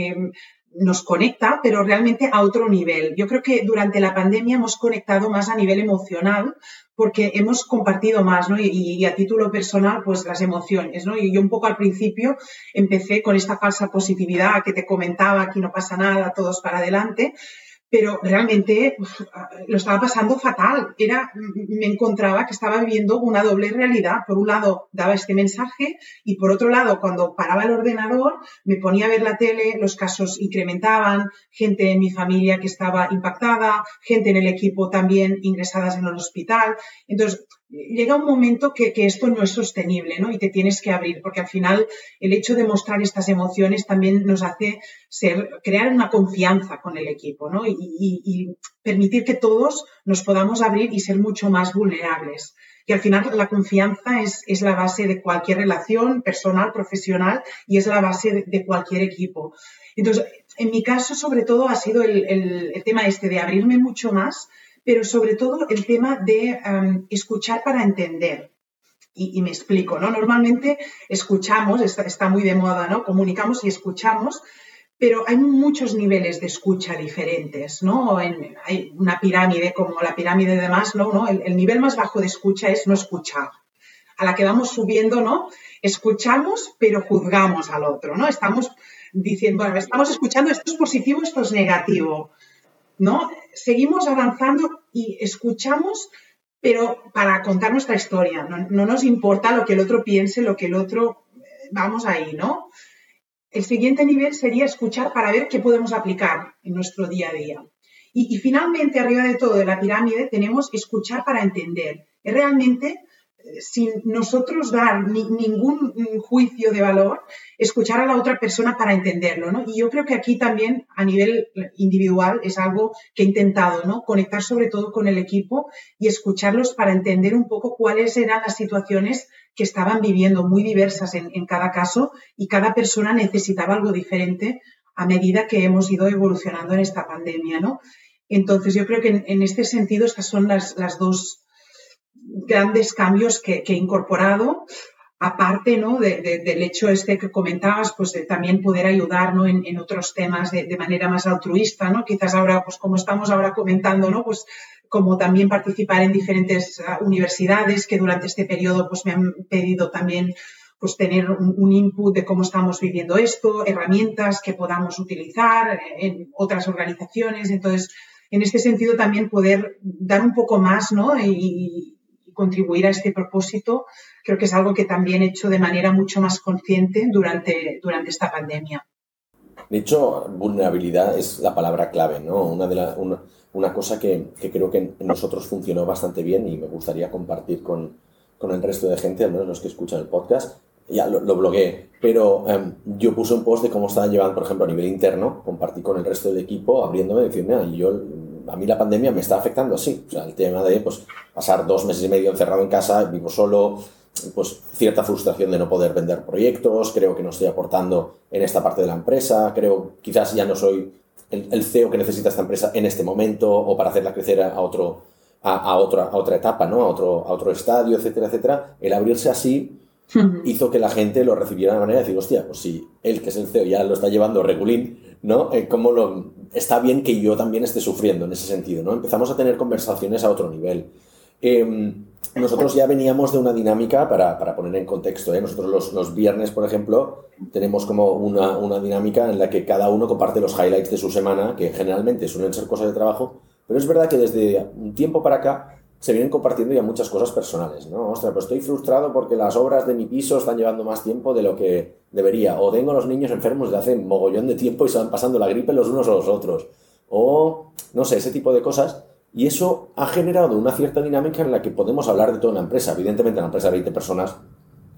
Speaker 3: nos conecta, pero realmente a otro nivel. Yo creo que durante la pandemia hemos conectado más a nivel emocional porque hemos compartido más, ¿no? Y, a título personal, pues las emociones, ¿no? Y yo un poco al principio empecé con esta falsa positividad que te comentaba, aquí no pasa nada, todos para adelante, pero realmente lo estaba pasando fatal. Era, me encontraba que estaba viviendo una doble realidad. Por un lado, daba este mensaje y por otro lado, cuando paraba el ordenador, me ponía a ver la tele, los casos incrementaban, gente en mi familia que estaba impactada, gente en el equipo también ingresadas en el hospital. Entonces, llega un momento que, esto no es sostenible, ¿no? Y te tienes que abrir, porque al final el hecho de mostrar estas emociones también nos hace crear una confianza con el equipo, ¿no? Y, permitir que todos nos podamos abrir y ser mucho más vulnerables. Y al final la confianza es, la base de cualquier relación personal, profesional, y es la base de, cualquier equipo. Entonces, en mi caso, sobre todo, ha sido el, el tema este de abrirme mucho más, pero sobre todo el tema de em, escuchar para entender. Y, me explico, ¿no? Normalmente escuchamos, está, muy de moda, ¿no? Comunicamos y escuchamos, pero hay muchos niveles de escucha diferentes, ¿no? hay una pirámide como la pirámide de Maslow, ¿no? El, el, nivel más bajo de escucha es no escuchar. A la que vamos subiendo, ¿no? Escuchamos, pero juzgamos al otro, ¿no? Estamos diciendo, bueno, estamos escuchando, esto es positivo, esto es negativo. ¿No? Seguimos avanzando y escuchamos, pero para contar nuestra historia. No, nos importa lo que el otro piense, lo que el otro, eh, vamos ahí, ¿no? El siguiente nivel sería escuchar para ver qué podemos aplicar en nuestro día a día. Y, y finalmente, arriba de todo de la pirámide, tenemos escuchar para entender. Es realmente sin nosotros dar ningún juicio de valor, escuchar a la otra persona para entenderlo, ¿no? Y yo creo que aquí también a nivel individual es algo que he intentado, ¿no? Conectar sobre todo con el equipo y escucharlos para entender un poco cuáles eran las situaciones que estaban viviendo, muy diversas en, cada caso, y cada persona necesitaba algo diferente a medida que hemos ido evolucionando en esta pandemia, ¿no? Entonces, yo creo que en, este sentido estas son las, las dos grandes cambios que, he incorporado, aparte ¿no? del hecho este que comentabas, pues de también poder ayudar en, otros temas de, manera más altruista, ¿no? Quizás ahora, pues como estamos ahora comentando, ¿no? Pues como también participar en diferentes ah, universidades que durante este periodo pues me han pedido también pues tener un, input de cómo estamos viviendo esto, herramientas que podamos utilizar en otras organizaciones. Entonces, en este sentido también poder dar un poco más, ¿no? Y, contribuir a este propósito, creo que es algo que también he hecho de manera mucho más consciente durante, durante esta pandemia.
Speaker 2: De hecho, vulnerabilidad es la palabra clave, ¿no? Una, de la, una, cosa que, que, creo que nosotros funcionó bastante bien y me gustaría compartir con, con el resto de gente, al menos los que escuchan el podcast, ya lo, lo blogueé, pero em, yo puse un post de cómo estaban llevando, por ejemplo, a nivel interno, compartí con el resto del equipo, abriéndome, y yo a mí la pandemia me está afectando así. O sea, el tema de pues, pasar dos meses y medio encerrado en casa, vivo solo, pues cierta frustración de no poder vender proyectos, creo que no estoy aportando en esta parte de la empresa, creo quizás ya no soy el, CEO que necesita esta empresa en este momento o para hacerla crecer a otro, a, otra, a otra etapa, ¿no? A otro, a otro estadio, etcétera, etcétera. El abrirse así hizo que la gente lo recibiera de manera de decir, hostia, pues si él, que es el CEO, ya lo está llevando regulín, ¿no? Eh, ¿Cómo lo, está bien que yo también esté sufriendo en ese sentido, ¿no? Empezamos a tener conversaciones a otro nivel. Em, nosotros ya veníamos de una dinámica, para, para poner en contexto, ¿eh? nosotros los, los, viernes, por ejemplo, tenemos como una, una, dinámica en la que cada uno comparte los highlights de su semana, que generalmente suelen ser cosas de trabajo, pero es verdad que desde un tiempo para acá se vienen compartiendo ya muchas cosas personales, ¿no? Ostras, pues estoy frustrado porque las obras de mi piso están llevando más tiempo de lo que debería, o tengo a los niños enfermos de hace mogollón de tiempo y se van pasando la gripe los unos a los otros, o no sé, ese tipo de cosas y eso ha generado una cierta dinámica en la que podemos hablar de toda una empresa. Evidentemente, una empresa de 20 personas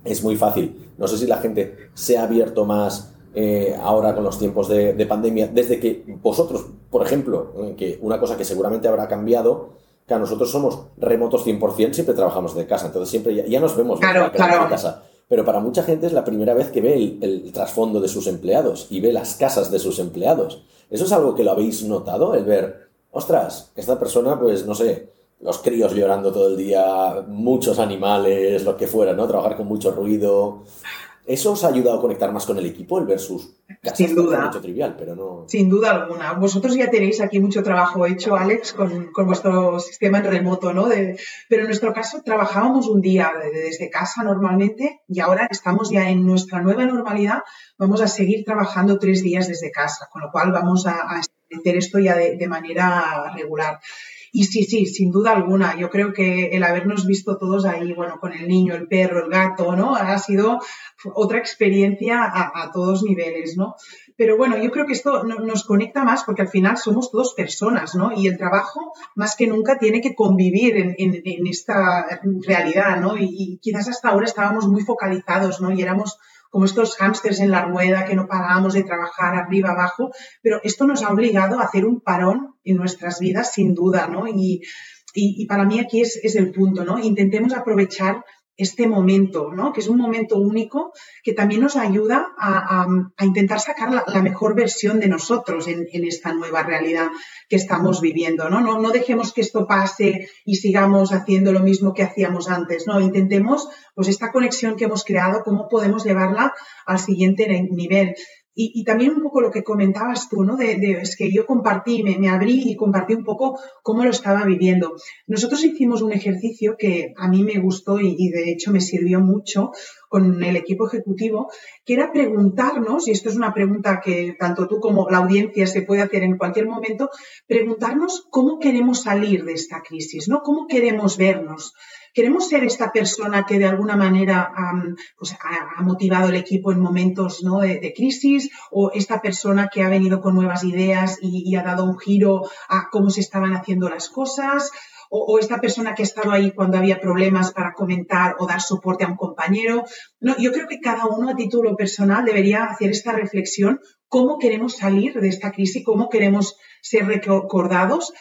Speaker 2: es muy fácil. No sé si la gente se ha abierto más eh, ahora con los tiempos de, pandemia, desde que vosotros, por ejemplo, eh, que una cosa que seguramente habrá cambiado, que nosotros somos remotos 100%, siempre trabajamos de casa, entonces siempre ya, nos vemos
Speaker 3: claro, claro.
Speaker 2: casa. Pero para mucha gente es la primera vez que ve el, el, trasfondo de sus empleados y ve las casas de sus empleados. ¿Eso es algo que lo habéis notado, el ver ostras, esta persona, pues no sé, los críos llorando todo el día, muchos animales, lo que fuera, ¿no? Trabajar con mucho ruido. ¿Eso os ha ayudado a conectar más con el equipo, el versus
Speaker 3: Sin duda.
Speaker 2: Mucho trivial, pero no...
Speaker 3: Sin duda alguna. Vosotros ya tenéis aquí mucho trabajo hecho, Alex, con, vuestro sistema en remoto, ¿no? pero en nuestro caso trabajábamos un día desde casa normalmente y ahora estamos ya en nuestra nueva normalidad. Vamos a seguir trabajando tres días desde casa, con lo cual vamos a, a hacer esto ya de, manera regular. Y sí, sí, sin duda alguna, yo creo que el habernos visto todos ahí, bueno, con el niño, el perro, el gato, ¿no? Ha sido otra experiencia a, todos niveles, ¿no? Pero bueno, yo creo que esto nos conecta más porque al final somos todos personas, ¿no? Y el trabajo, más que nunca, tiene que convivir en, esta realidad, ¿no? Y, y, quizás hasta ahora estábamos muy focalizados, ¿no? Y éramos como estos hámsters en la rueda que no parábamos de trabajar arriba, abajo, pero esto nos ha obligado a hacer un parón en nuestras vidas, sin duda, ¿no? Y, para mí aquí es, es el punto, ¿no? Intentemos aprovechar este momento, ¿no? Que es un momento único que también nos ayuda a, intentar sacar la, mejor versión de nosotros en, esta nueva realidad que estamos viviendo, ¿no? ¿no? dejemos que esto pase y sigamos haciendo lo mismo que hacíamos antes, ¿no? Intentemos, pues, esta conexión que hemos creado, cómo podemos llevarla al siguiente nivel. Y, también un poco lo que comentabas tú, ¿no? De, es que yo compartí, me, abrí y compartí un poco cómo lo estaba viviendo. Nosotros hicimos un ejercicio que a mí me gustó y, de hecho me sirvió mucho con el equipo ejecutivo, que era preguntarnos, y esto es una pregunta que tanto tú como la audiencia se puede hacer en cualquier momento, preguntarnos cómo queremos salir de esta crisis, ¿no? ¿Cómo queremos vernos? ¿Queremos ser esta persona que de alguna manera pues, ha, motivado el equipo en momentos de, crisis o esta persona que ha venido con nuevas ideas y, ha dado un giro a cómo se estaban haciendo las cosas? O, esta persona que ha estado ahí cuando había problemas para comentar o dar soporte a un compañero. No, yo creo que cada uno a título personal debería hacer esta reflexión, cómo queremos salir de esta crisis, cómo queremos ser recordados.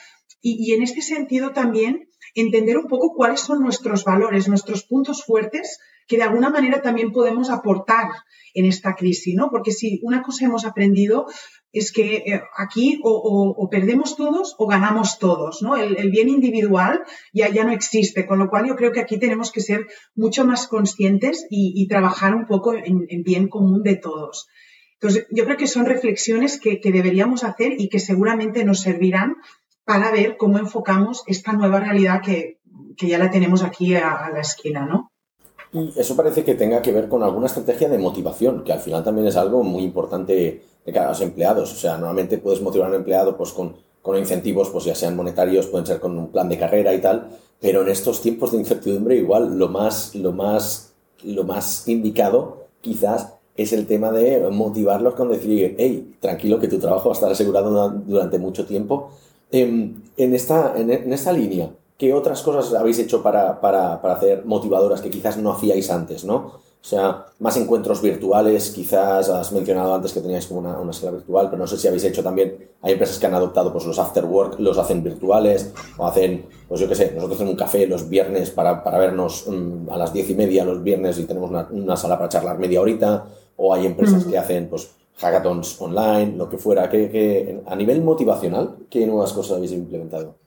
Speaker 3: y en este sentido también entender un poco cuáles son nuestros valores, nuestros puntos fuertes que de alguna manera también podemos aportar en esta crisis, ¿no? Porque si una cosa hemos aprendido es que eh, aquí o, perdemos todos o ganamos todos, ¿no? El, bien individual ya, ya no existe, con lo cual yo creo que aquí tenemos que ser mucho más conscientes y, trabajar un poco en, bien común de todos. Entonces, yo creo que son reflexiones que, que deberíamos hacer y que seguramente nos servirán para ver cómo enfocamos esta nueva realidad que, ya la tenemos aquí a, la esquina, ¿no?
Speaker 2: Y eso parece que tenga que ver con alguna estrategia de motivación, que al final también es algo muy importante de cara a los empleados. O sea, normalmente puedes motivar a un empleado pues, con, con incentivos, pues ya sean monetarios, pueden ser con un plan de carrera y tal, pero en estos tiempos de incertidumbre igual lo más, lo más, lo más indicado quizás es el tema de motivarlos con decir, hey, tranquilo que tu trabajo va a estar asegurado durante mucho tiempo Em, en, esta, en, esta línea, ¿qué otras cosas habéis hecho para, para, para, hacer motivadoras que quizás no hacíais antes, no? O sea, más encuentros virtuales, quizás has mencionado antes que teníais como una, una sala virtual, pero no sé si habéis hecho también, hay empresas que han adoptado pues los after work, los hacen virtuales, o hacen, pues yo qué sé, nosotros tenemos un café los viernes para, para vernos mm, a las diez y media los viernes y tenemos una, una, sala para charlar media horita, o hay empresas que hacen pues hackathons online, lo que fuera. que a nivel motivacional, ¿qué nuevas cosas habéis implementado?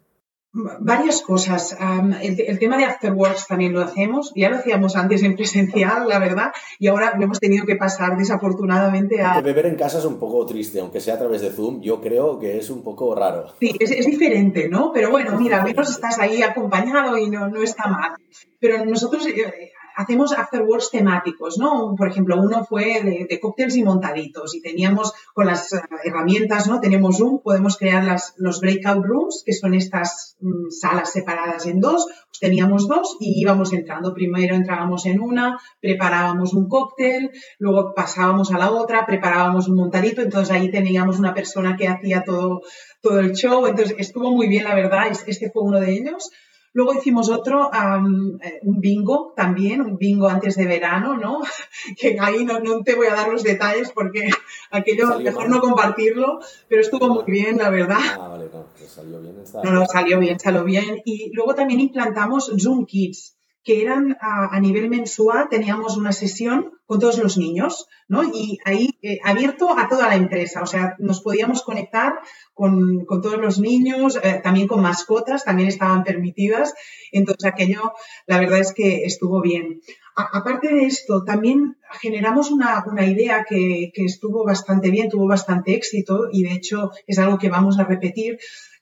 Speaker 3: Varias cosas. el, tema de Afterworks también lo hacemos. Ya lo hacíamos antes en presencial, la verdad, y ahora lo hemos tenido que pasar desafortunadamente a...
Speaker 2: beber en casa es un poco triste, aunque sea a través de Zoom, yo creo que es un poco raro.
Speaker 3: Sí, es, es diferente, ¿no? Pero bueno, mira, al menos estás ahí acompañado y no, no está mal. Pero nosotros eh, hacemos afterworks temáticos, ¿no? Por ejemplo, uno fue de, cócteles y montaditos y teníamos con las eh, herramientas, ¿no? Tenemos Zoom, podemos crear las, los breakout rooms, que son estas mm, salas separadas en dos, pues teníamos dos y íbamos entrando. Primero entrábamos en una, preparábamos un cóctel, luego pasábamos a la otra, preparábamos un montadito, entonces ahí teníamos una persona que hacía todo, todo el show, entonces estuvo muy bien, la verdad, este fue uno de ellos. Luego hicimos otro, eh, un bingo también, un bingo antes de verano, ¿no? que ahí no, te voy a dar los detalles porque aquello mejor no compartirlo, pero estuvo muy bien, la verdad.
Speaker 2: Ah, vale, no, salió bien.
Speaker 3: No, no, salió bien, salió bien. Y luego también implantamos Zoom Kids, que eran a, nivel mensual, teníamos una sesión con todos los niños, ¿no? Y ahí eh, abierto a toda la empresa, o sea, nos podíamos conectar con, todos los niños, eh, también con mascotas, también estaban permitidas, entonces aquello, la verdad es que estuvo bien. aparte de esto, también generamos una, idea que, estuvo bastante bien, tuvo bastante éxito y de hecho es algo que vamos a repetir,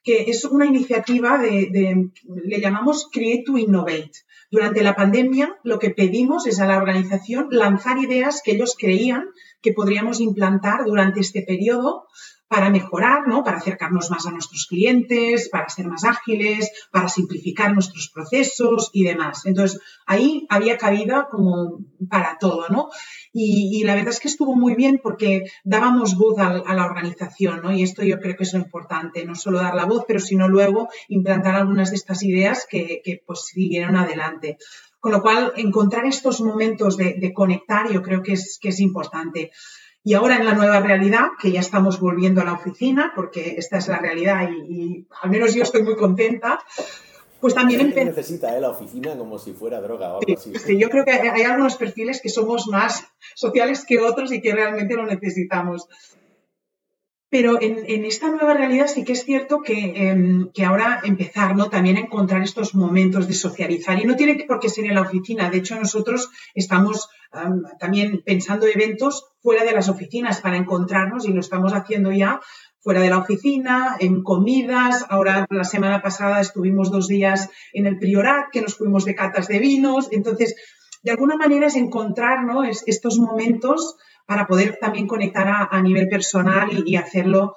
Speaker 3: que es una iniciativa de le llamamos Create to Innovate. Durante la pandemia, lo que pedimos es a la organización lanzar ideas que ellos creían que podríamos implantar durante este periodo para mejorar, ¿no? Para acercarnos más a nuestros clientes, para ser más ágiles, para simplificar nuestros procesos y demás. Entonces, ahí había cabida como para todo, ¿no? Y, la verdad es que estuvo muy bien porque dábamos voz a, la organización, ¿no? Y esto yo creo que es lo importante, no solo dar la voz, pero sino luego implantar algunas de estas ideas que, pues siguieron adelante. Con lo cual, encontrar estos momentos de, conectar yo creo que que es importante. Y ahora en la nueva realidad, que ya estamos volviendo a la oficina, porque esta es la realidad y, al menos yo estoy muy contenta, pues también
Speaker 2: necesita ¿eh? la oficina como si fuera droga o algo así.
Speaker 3: Sí, yo creo que hay algunos perfiles que somos más sociales que otros y que realmente lo necesitamos. Pero en, esta nueva realidad sí que es cierto em, que, ahora empezar ¿no? también a encontrar estos momentos de socializar. Y no tiene por qué ser en la oficina. De hecho, nosotros estamos también pensando eventos fuera de las oficinas para encontrarnos y lo estamos haciendo ya fuera de la oficina, en comidas. Ahora, la semana pasada estuvimos dos días en el Priorat, que nos fuimos de catas de vinos. Entonces, de alguna manera es encontrar estos momentos para poder también conectar a, nivel personal y, hacerlo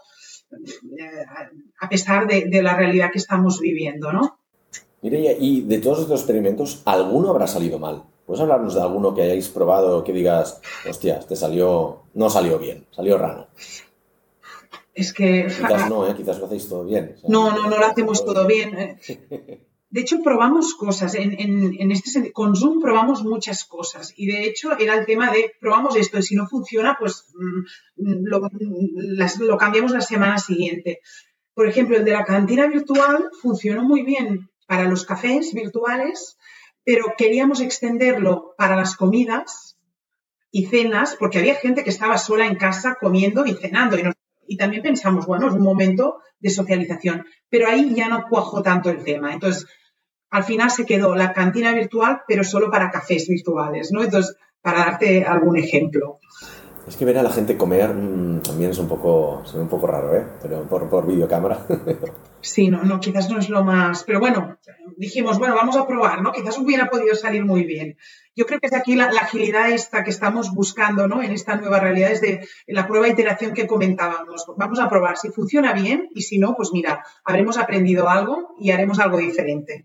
Speaker 3: eh, a pesar de, la realidad que estamos viviendo, ¿no?
Speaker 2: Mire, y de todos estos experimentos, ¿alguno habrá salido mal? ¿Puedes hablarnos de alguno que hayáis probado que digas, hostias, te salió, no salió bien, salió raro?
Speaker 3: Es que...
Speaker 2: Quizás no, ¿eh? quizás lo hacéis todo bien.
Speaker 3: no, no, no lo hacemos todo bien. ¿eh? De hecho, probamos cosas. En, en, este con Zoom probamos muchas cosas. Y de hecho, era el tema de probamos esto y si no funciona, pues mm, lo, lo cambiamos la semana siguiente. Por ejemplo, el de la cantina virtual funcionó muy bien para los cafés virtuales, pero queríamos extenderlo para las comidas y cenas, porque había gente que estaba sola en casa comiendo y cenando. Y, también pensamos, bueno, es un momento de socialización, pero ahí ya no cuajó tanto el tema. Entonces, al final se quedó la cantina virtual, pero solo para cafés virtuales, ¿no? Entonces, para darte algún ejemplo.
Speaker 2: Es que ver a la gente comer mm, también es un poco, un poco raro, ¿eh? Pero por, por videocámara.
Speaker 3: sí, no, no, quizás no es lo más. Pero bueno, dijimos, bueno, vamos a probar, ¿no? Quizás hubiera podido salir muy bien. Yo creo que es aquí la, agilidad esta que estamos buscando, ¿no? En esta nueva realidad, es de la prueba de iteración que comentábamos. Vamos a probar si funciona bien y si no, pues mira, habremos aprendido algo y haremos algo diferente.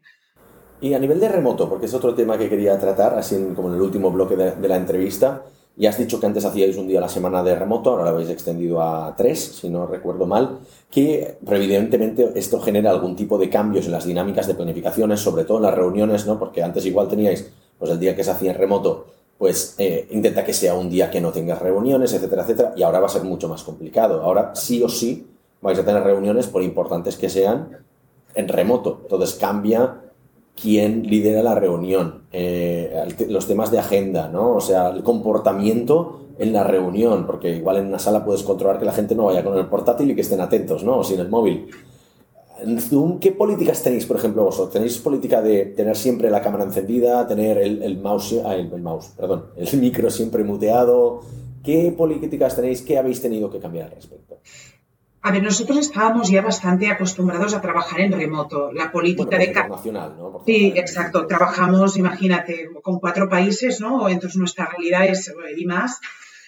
Speaker 2: Y a nivel de remoto, porque es otro tema que quería tratar, así como en el último bloque de, la entrevista, ya has dicho que antes hacíais un día a la semana de remoto, ahora lo habéis extendido a tres, si no recuerdo mal, que evidentemente esto genera algún tipo de cambios en las dinámicas de planificaciones, sobre todo en las reuniones, ¿no? Porque antes igual teníais, pues el día que se hacía en remoto, pues eh, intenta que sea un día que no tengas reuniones, etcétera, etcétera, y ahora va a ser mucho más complicado. Ahora sí o sí vais a tener reuniones, por importantes que sean, en remoto. Entonces cambia quién lidera la reunión, eh, los temas de agenda, ¿no? O sea, el comportamiento en la reunión, porque igual en una sala puedes controlar que la gente no vaya con el portátil y que estén atentos, ¿no? O sin el móvil. En Zoom, ¿qué políticas tenéis, por ejemplo, vosotros? ¿Tenéis política de tener siempre la cámara encendida, tener el, mouse, ah, el, mouse, perdón, el micro siempre muteado? ¿Qué políticas tenéis? ¿Qué habéis tenido que cambiar al respecto?
Speaker 3: A ver, nosotros estábamos ya bastante acostumbrados a trabajar en remoto. La política de...
Speaker 2: Internacional, ¿no?
Speaker 3: sí, exacto. Trabajamos, imagínate, con cuatro países, ¿no? Entonces nuestra realidad es, y más,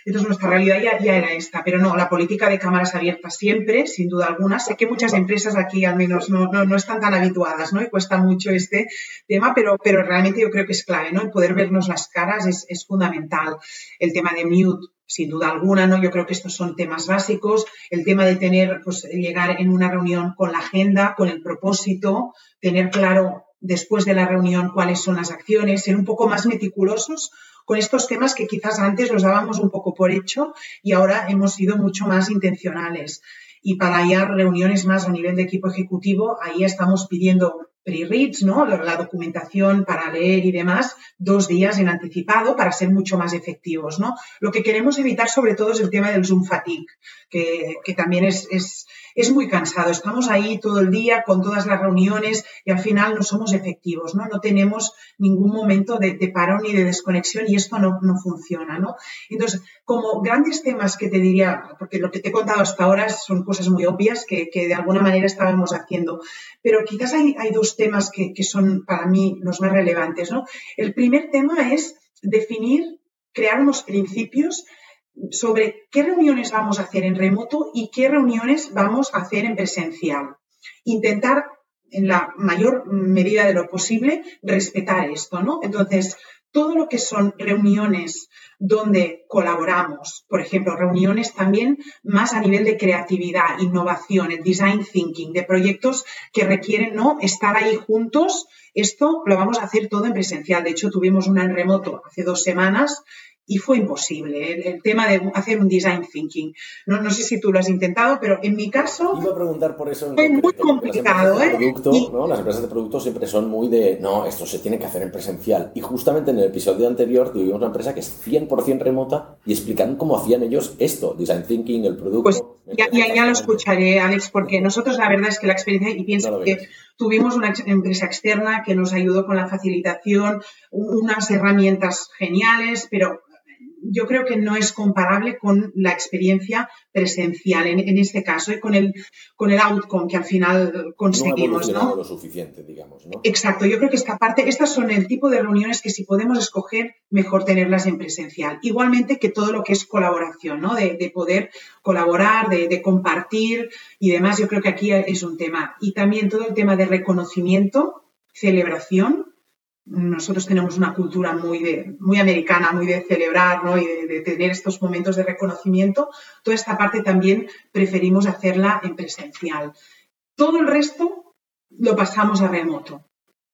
Speaker 3: entonces nuestra realidad ya, ya, era esta, pero no, la política de cámaras abiertas siempre, sin duda alguna. Sé que muchas empresas aquí al menos no, no, están tan habituadas, ¿no? Y cuesta mucho este tema, pero, pero realmente yo creo que es clave, ¿no? El poder vernos las caras es, es fundamental. El tema de mute, sin duda alguna, ¿no? Yo creo que estos son temas básicos. El tema de tener, pues, llegar en una reunión con la agenda, con el propósito, tener claro después de la reunión cuáles son las acciones, ser un poco más meticulosos con estos temas que quizás antes los dábamos un poco por hecho y ahora hemos sido mucho más intencionales. Y para ya reuniones más a nivel de equipo ejecutivo, ahí estamos pidiendo pre-reads, ¿no? La documentación para leer y demás, dos días en anticipado para ser mucho más efectivos, ¿no? Lo que queremos evitar sobre todo es el tema del Zoom fatigue, que, que también es, es es muy cansado. Estamos ahí todo el día con todas las reuniones y al final no somos efectivos, ¿no? No tenemos ningún momento de, parón ni de desconexión y esto no, funciona, ¿no? Entonces, como grandes temas que te diría, porque lo que te he contado hasta ahora son cosas muy obvias que, de alguna manera estábamos haciendo, pero quizás hay, dos temas que, que son para mí los más relevantes, ¿no? El primer tema es definir, crear unos principios sobre qué reuniones vamos a hacer en remoto y qué reuniones vamos a hacer en presencial. Intentar, en la mayor medida de lo posible, respetar esto, ¿no? Entonces, todo lo que son reuniones donde colaboramos, por ejemplo, reuniones también más a nivel de creatividad, innovación, el design thinking, de proyectos que requieren no estar ahí juntos, esto lo vamos a hacer todo en presencial. De hecho, tuvimos una en remoto hace dos semanas y fue imposible el, tema de hacer un design thinking. No, no sé si tú lo has intentado, pero en mi caso...
Speaker 2: Iba a preguntar por eso.
Speaker 3: fue muy complicado,
Speaker 2: las ¿eh? ¿no? Las empresas de producto siempre son muy de, no, esto se tiene que hacer en presencial. Y justamente en el episodio anterior tuvimos una empresa que es 100% remota y explican cómo hacían ellos esto, design thinking, el producto.
Speaker 3: Pues ya, ya, lo escucharé, Alex, porque nosotros la verdad es que la experiencia, y pienso que tuvimos una empresa externa que nos ayudó con la facilitación, unas herramientas geniales, pero yo creo que no es comparable con la experiencia presencial en, este caso y con el, con el outcome que al final conseguimos.
Speaker 2: No, lo suficiente, digamos. ¿no?
Speaker 3: Exacto, yo creo que esta parte, estas son el tipo de reuniones que si podemos escoger, mejor tenerlas en presencial. Igualmente que todo lo que es colaboración, ¿no? de, poder colaborar, de, de compartir y demás, yo creo que aquí es un tema. Y también todo el tema de reconocimiento, celebración, nosotros tenemos una cultura muy, de, muy americana, muy de celebrar y de, tener estos momentos de reconocimiento. Toda esta parte también preferimos hacerla en presencial. Todo el resto lo pasamos a remoto.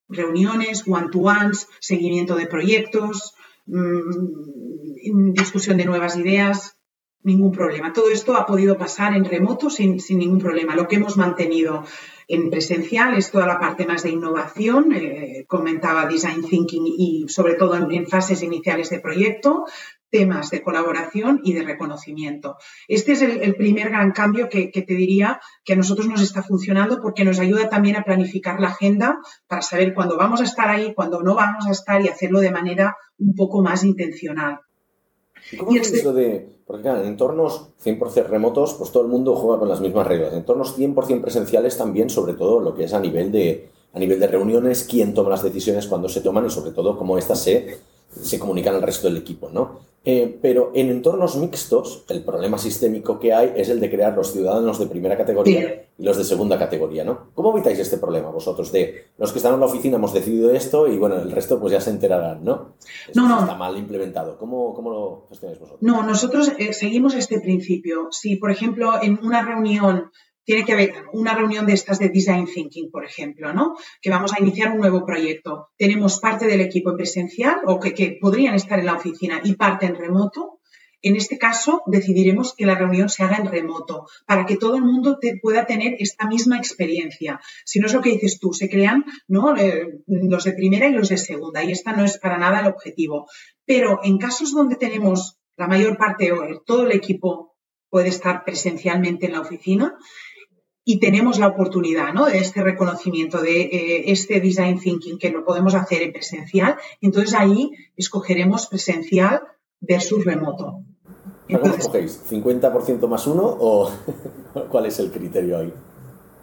Speaker 3: Reuniones, one-to-ones, seguimiento de proyectos, mm, discusión de nuevas ideas, ningún problema. Todo esto ha podido pasar en remoto sin, sin ningún problema. Lo que hemos mantenido en presencial es toda la parte más de innovación, eh, comentaba design thinking y sobre todo en, fases iniciales de proyecto, temas de colaboración y de reconocimiento. Este es el, primer gran cambio que, te diría que a nosotros nos está funcionando porque nos ayuda también a planificar la agenda para saber cuándo vamos a estar ahí, cuándo no vamos a estar y hacerlo de manera un poco más intencional.
Speaker 2: ¿Y cómo es eso de.? Porque claro, en entornos 100% remotos, pues todo el mundo juega con las mismas reglas. En entornos 100% presenciales también, sobre todo lo que es a nivel de, a nivel de reuniones, quién toma las decisiones, cuándo se toman y sobre todo cómo éstas se, se comunican al resto del equipo, ¿no? Eh, pero en entornos mixtos, el problema sistémico que hay es el de crear los ciudadanos de primera categoría y los de segunda categoría, ¿no? ¿Cómo evitáis este problema vosotros de los que están en la oficina hemos decidido esto y bueno, el resto pues ya se enterarán, ¿no?
Speaker 3: no, no.
Speaker 2: Está mal implementado. ¿Cómo, cómo lo gestionáis vosotros?
Speaker 3: No, nosotros eh, seguimos este principio. Si, por ejemplo, en una reunión tiene que haber una reunión de estas de design thinking, por ejemplo, ¿no? Que vamos a iniciar un nuevo proyecto. Tenemos parte del equipo en presencial o que, podrían estar en la oficina y parte en remoto. En este caso, decidiremos que la reunión se haga en remoto para que todo el mundo pueda tener esta misma experiencia. Si no es lo que dices tú, se crean. Eh, los de primera y los de segunda y esta no es para nada el objetivo. Pero en casos donde tenemos la mayor parte o todo el equipo puede estar presencialmente en la oficina, y tenemos la oportunidad ¿no? de este reconocimiento, de eh, este design thinking que lo podemos hacer en presencial, entonces ahí escogeremos presencial versus remoto.
Speaker 2: ¿Cómo escogéis? ¿50% más uno o cuál es el criterio ahí?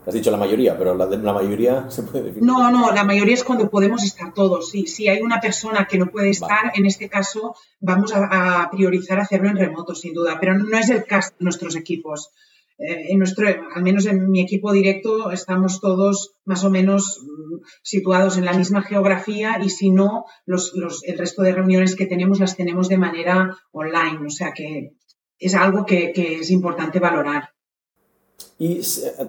Speaker 2: Has dicho la mayoría, pero la, la mayoría se puede definir.
Speaker 3: No, no, la mayoría es cuando podemos estar todos. Si, si hay una persona que no puede estar, en este caso vamos a, a, priorizar hacerlo en remoto, sin duda, pero no es el caso de nuestros equipos. Eh, en nuestro, al menos en mi equipo directo, estamos todos más o menos mm, situados en la misma geografía y si no, los, los, el resto de reuniones que tenemos las tenemos de manera online. O sea que es algo que, que es importante valorar.
Speaker 2: Y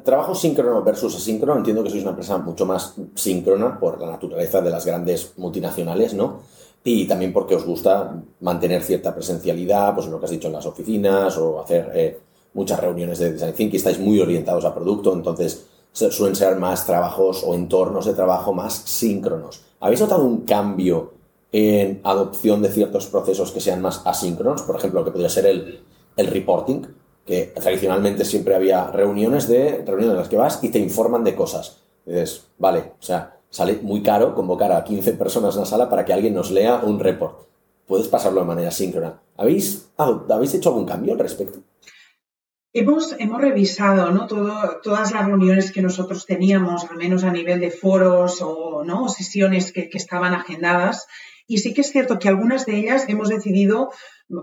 Speaker 2: trabajo síncrono versus asíncrono, entiendo que sois una empresa mucho más síncrona por la naturaleza de las grandes multinacionales, ¿no? Y también porque os gusta mantener cierta presencialidad, pues lo que has dicho en las oficinas o hacer eh, muchas reuniones de design thinking, estáis muy orientados a producto, entonces suelen ser más trabajos o entornos de trabajo más síncronos. ¿Habéis notado un cambio en adopción de ciertos procesos que sean más asíncronos? Por ejemplo, que podría ser el, el reporting, que tradicionalmente siempre había reuniones de reuniones en las que vas y te informan de cosas. dices, vale, o sea, sale muy caro convocar a 15 personas en la sala para que alguien nos lea un report. Puedes pasarlo de manera síncrona. ¿Habéis, ¿habéis hecho algún cambio al respecto?
Speaker 3: Hemos, hemos revisado ¿no? Todas las reuniones que nosotros teníamos, al menos a nivel de foros o ¿no? sesiones que, que, estaban agendadas. Y sí que es cierto que algunas de ellas hemos decidido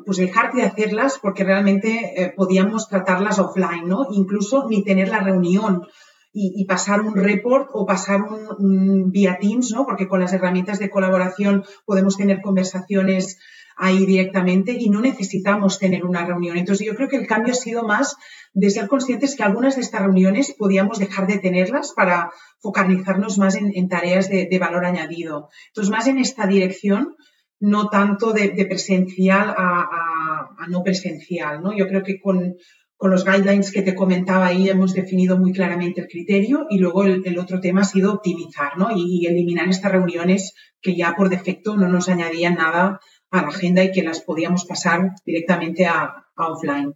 Speaker 3: pues, dejar de hacerlas porque realmente eh, podíamos tratarlas offline, ¿no? incluso ni tener la reunión. Y, y, pasar un report o pasar un, un, vía Teams, ¿no? Porque con las herramientas de colaboración podemos tener conversaciones ahí directamente y no necesitamos tener una reunión. Entonces yo creo que el cambio ha sido más de ser conscientes que algunas de estas reuniones podíamos dejar de tenerlas para focalizarnos más en, tareas de, valor añadido. Entonces más en esta dirección, no tanto de, presencial a, no presencial. ¿no? Yo creo que con, con los guidelines que te comentaba ahí hemos definido muy claramente el criterio y luego el, el otro tema ha sido optimizar ¿no? y, y eliminar estas reuniones que ya por defecto no nos añadían nada a la agenda y que las podíamos pasar directamente a, a offline.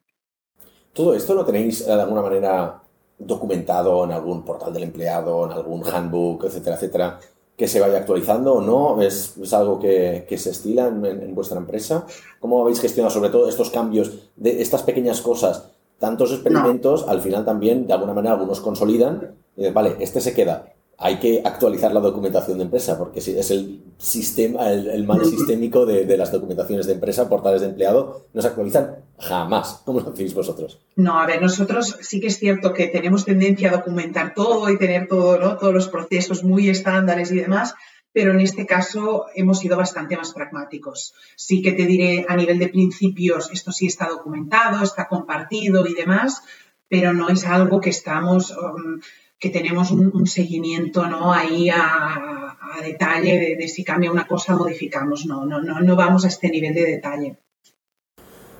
Speaker 2: ¿Todo esto lo tenéis de alguna manera documentado en algún portal del empleado, en algún handbook, etcétera, etcétera, que se vaya actualizando o no? ¿Es, es algo que, que, se estila en, en, vuestra empresa? ¿Cómo habéis gestionado sobre todo estos cambios de estas pequeñas cosas? Tantos experimentos, no. al final también, de alguna manera, algunos consolidan y dicen, vale, este se queda, hay que actualizar la documentación de empresa, porque es el sistema, el, el mal sistémico de, las documentaciones de empresa, portales de empleado, no se actualizan jamás. ¿Cómo lo hacéis vosotros?
Speaker 3: No, a ver, nosotros sí que es cierto que tenemos tendencia a documentar todo y tener todo, ¿no? Todos los procesos muy estándares y demás, pero en este caso hemos sido bastante más pragmáticos. Sí que te diré a nivel de principios, esto sí está documentado, está compartido y demás, pero no es algo que estamos um, que tenemos un, seguimiento ¿no? ahí a, detalle de, si cambia una cosa modificamos. No, no, no, no vamos a este nivel de detalle.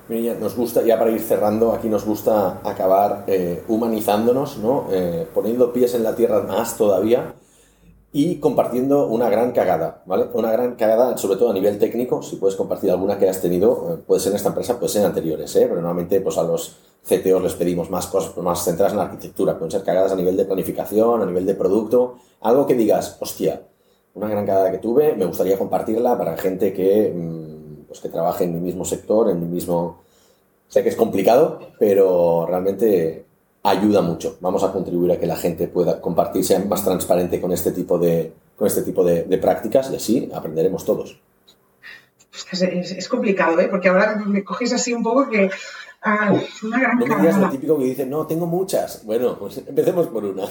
Speaker 2: Mira, nos gusta, ya para ir cerrando, aquí nos gusta acabar eh, humanizándonos, ¿no? Eh, poniendo pies en la tierra más todavía y compartiendo una gran cagada, ¿vale? Una gran cagada, sobre todo a nivel técnico, si puedes compartir alguna que has tenido, eh, puede ser en esta empresa, puede ser en anteriores, ¿eh? Pero normalmente pues a los CTOs les pedimos más cosas más centradas en la arquitectura, pueden ser cagadas a nivel de planificación, a nivel de producto, algo que digas, hostia, una gran cagada que tuve, me gustaría compartirla para gente que, mmm, pues que trabaje en mi mismo sector, en mi mismo... Sé que es complicado, pero realmente ayuda mucho. Vamos a contribuir a que la gente pueda compartir, sea más transparente con este tipo de, con este tipo de, de prácticas y así aprenderemos todos.
Speaker 3: Es, es, es, complicado, ¿eh? porque ahora me coges así un poco que... Ah, una gran
Speaker 2: no me digas lo típico que dice, no, tengo muchas. Bueno, pues empecemos por una.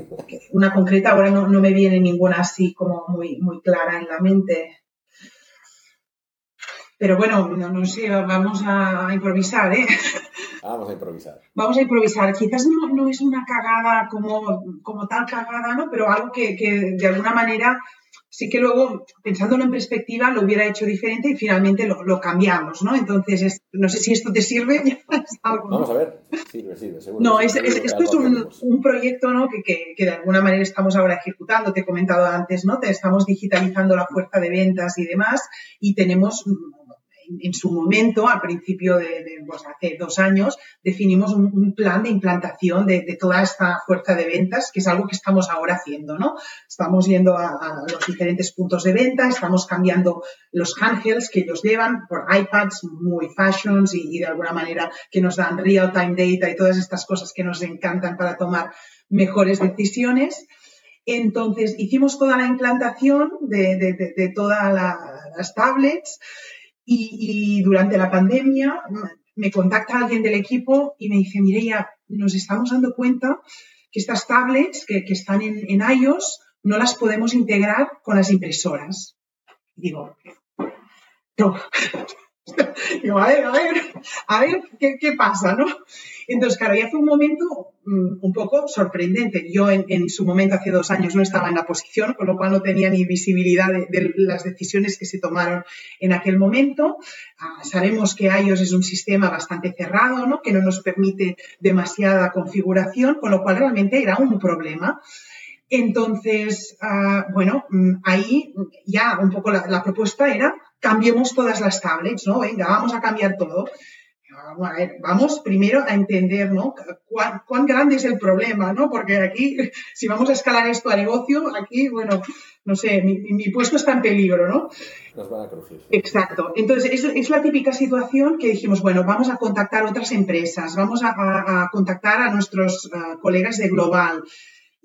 Speaker 3: Una concreta, ahora no, no me viene ninguna así como muy, muy clara en la mente. Pero bueno, no, no sé, vamos a improvisar, ¿eh?
Speaker 2: Vamos a improvisar.
Speaker 3: Vamos a improvisar. Quizás no, no es una cagada como, como tal cagada, ¿no? Pero algo que, que de alguna manera sí que luego, pensándolo en perspectiva, lo hubiera hecho diferente y finalmente lo, cambiamos, ¿no? Entonces, no sé si esto te sirve.
Speaker 2: Vamos a ver. Sirve, sirve, seguro.
Speaker 3: No, esto es un, proyecto ¿no? que, que, de alguna manera estamos ahora ejecutando. Te he comentado antes, ¿no? Te estamos digitalizando la fuerza de ventas y demás y tenemos en su momento, al principio de, pues hace dos años, definimos un, plan de implantación de, toda esta fuerza de ventas, que es algo que estamos ahora haciendo, ¿no? Estamos yendo a, los diferentes puntos de venta, estamos cambiando los handhelds que ellos llevan por iPads muy fashions y, de alguna manera que nos dan real-time data y todas estas cosas que nos encantan para tomar mejores decisiones. Entonces, hicimos toda la implantación de, todas las tablets y, durante la pandemia me contacta alguien del equipo y me dice, Mireia, nos estamos dando cuenta que estas tablets que, están en, en, iOS no las podemos integrar con las impresoras. digo, no. digo, a ver, a ver, a ver qué, pasa, ¿no? Entonces, claro, ya fue un momento mm, un poco sorprendente. Yo en, su momento, hace dos años, no estaba en la posición, con lo cual no tenía ni visibilidad de, las decisiones que se tomaron en aquel momento. Ah, sabemos que iOS es un sistema bastante cerrado, ¿no? que no nos permite demasiada configuración, con lo cual realmente era un problema. Entonces, ah, bueno, mm, ahí ya un poco la propuesta era cambiemos todas las tablets, ¿no? Venga, vamos a cambiar todo vamos primero a entender ¿no? ¿Cuán, grande es el problema, ¿no? Porque aquí, si vamos a escalar esto a negocio, aquí, bueno, no sé, mi, puesto está en peligro, ¿no?
Speaker 2: Nos van a crujir.
Speaker 3: Exacto. Entonces, es, es, la típica situación que dijimos, bueno, vamos a contactar otras empresas, vamos a, contactar a nuestros eh, colegas de Global.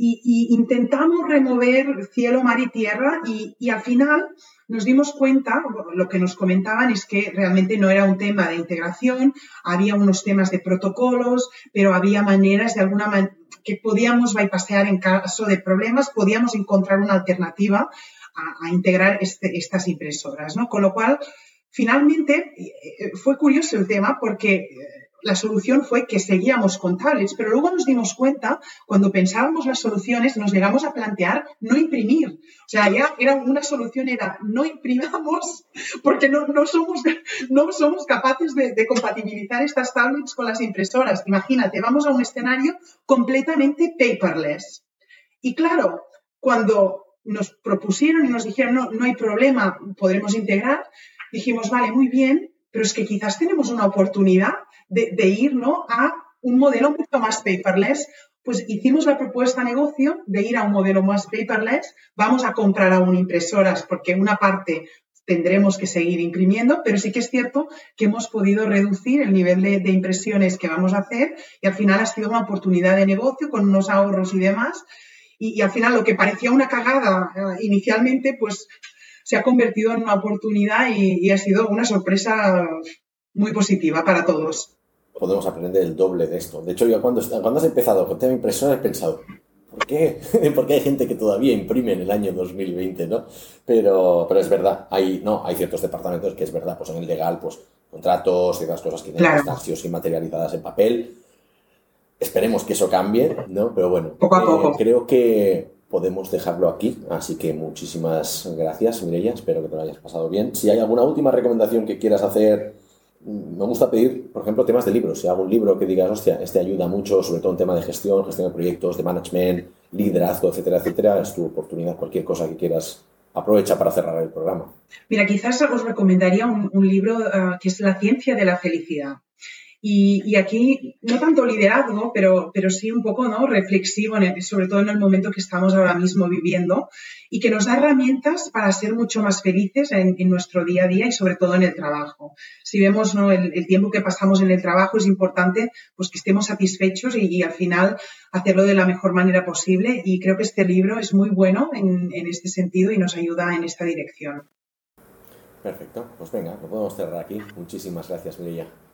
Speaker 3: Y, intentamos remover cielo, mar y tierra y, y al final nos dimos cuenta, lo que nos comentaban es que realmente no era un tema de integración, había unos temas de protocolos, pero había maneras de alguna manera que podíamos bypassear en caso de problemas, podíamos encontrar una alternativa a, integrar este, estas impresoras, ¿no? Con lo cual, finalmente, eh, fue curioso el tema porque eh, la solución fue que seguíamos con tablets, pero luego nos dimos cuenta, cuando pensábamos las soluciones, nos llegamos a plantear no imprimir. O sea, ya era una solución, era no imprimamos porque no, somos, no somos capaces de, de, compatibilizar estas tablets con las impresoras. Imagínate, vamos a un escenario completamente paperless. Y claro, cuando nos propusieron y nos dijeron no, no hay problema, podremos integrar, dijimos, vale, muy bien, pero es que quizás tenemos una oportunidad de, ir ¿no? a un modelo mucho más paperless. Pues hicimos la propuesta de negocio de ir a un modelo más paperless. Vamos a comprar aún impresoras porque una parte tendremos que seguir imprimiendo, pero sí que es cierto que hemos podido reducir el nivel de, impresiones que vamos a hacer y al final ha sido una oportunidad de negocio con unos ahorros y demás. Y, al final lo que parecía una cagada eh, inicialmente, pues se ha convertido en una oportunidad y, ha sido una sorpresa muy positiva para todos.
Speaker 2: Podemos aprender el doble de esto. De hecho, yo cuando, cuando has empezado con tema impresora he pensado, ¿por qué? Porque hay gente que todavía imprime en el año 2020, ¿no? Pero, pero es verdad, hay, no, hay ciertos departamentos que es verdad, pues en el legal, pues contratos y otras cosas que tienen que estar sí materializadas en papel. Esperemos que eso cambie, ¿no? Pero bueno,
Speaker 3: poco a poco.
Speaker 2: Eh, creo que podemos dejarlo aquí. Así que muchísimas gracias, Mireia. Espero que te lo hayas pasado bien. Si hay alguna última recomendación que quieras hacer, me gusta pedir, por ejemplo, temas de libros. Si hay algún libro que digas, hostia, este ayuda mucho, sobre todo en tema de gestión, gestión de proyectos, de management, liderazgo, etcétera, etcétera, es tu oportunidad. Cualquier cosa que quieras, aprovecha para cerrar el programa.
Speaker 3: Mira, quizás os recomendaría un, libro eh, que es La ciencia de la felicidad. Y, aquí, no tanto liderazgo, pero, pero sí un poco ¿no? reflexivo, sobre todo en el momento que estamos ahora mismo viviendo, y que nos da herramientas para ser mucho más felices en, nuestro día a día y sobre todo en el trabajo. Si vemos ¿no? el, tiempo que pasamos en el trabajo, es importante pues, que estemos satisfechos y, al final hacerlo de la mejor manera posible. Y creo que este libro es muy bueno en, en este sentido y nos ayuda en esta dirección.
Speaker 2: Perfecto, pues venga, lo podemos cerrar aquí. Muchísimas gracias, Mireia.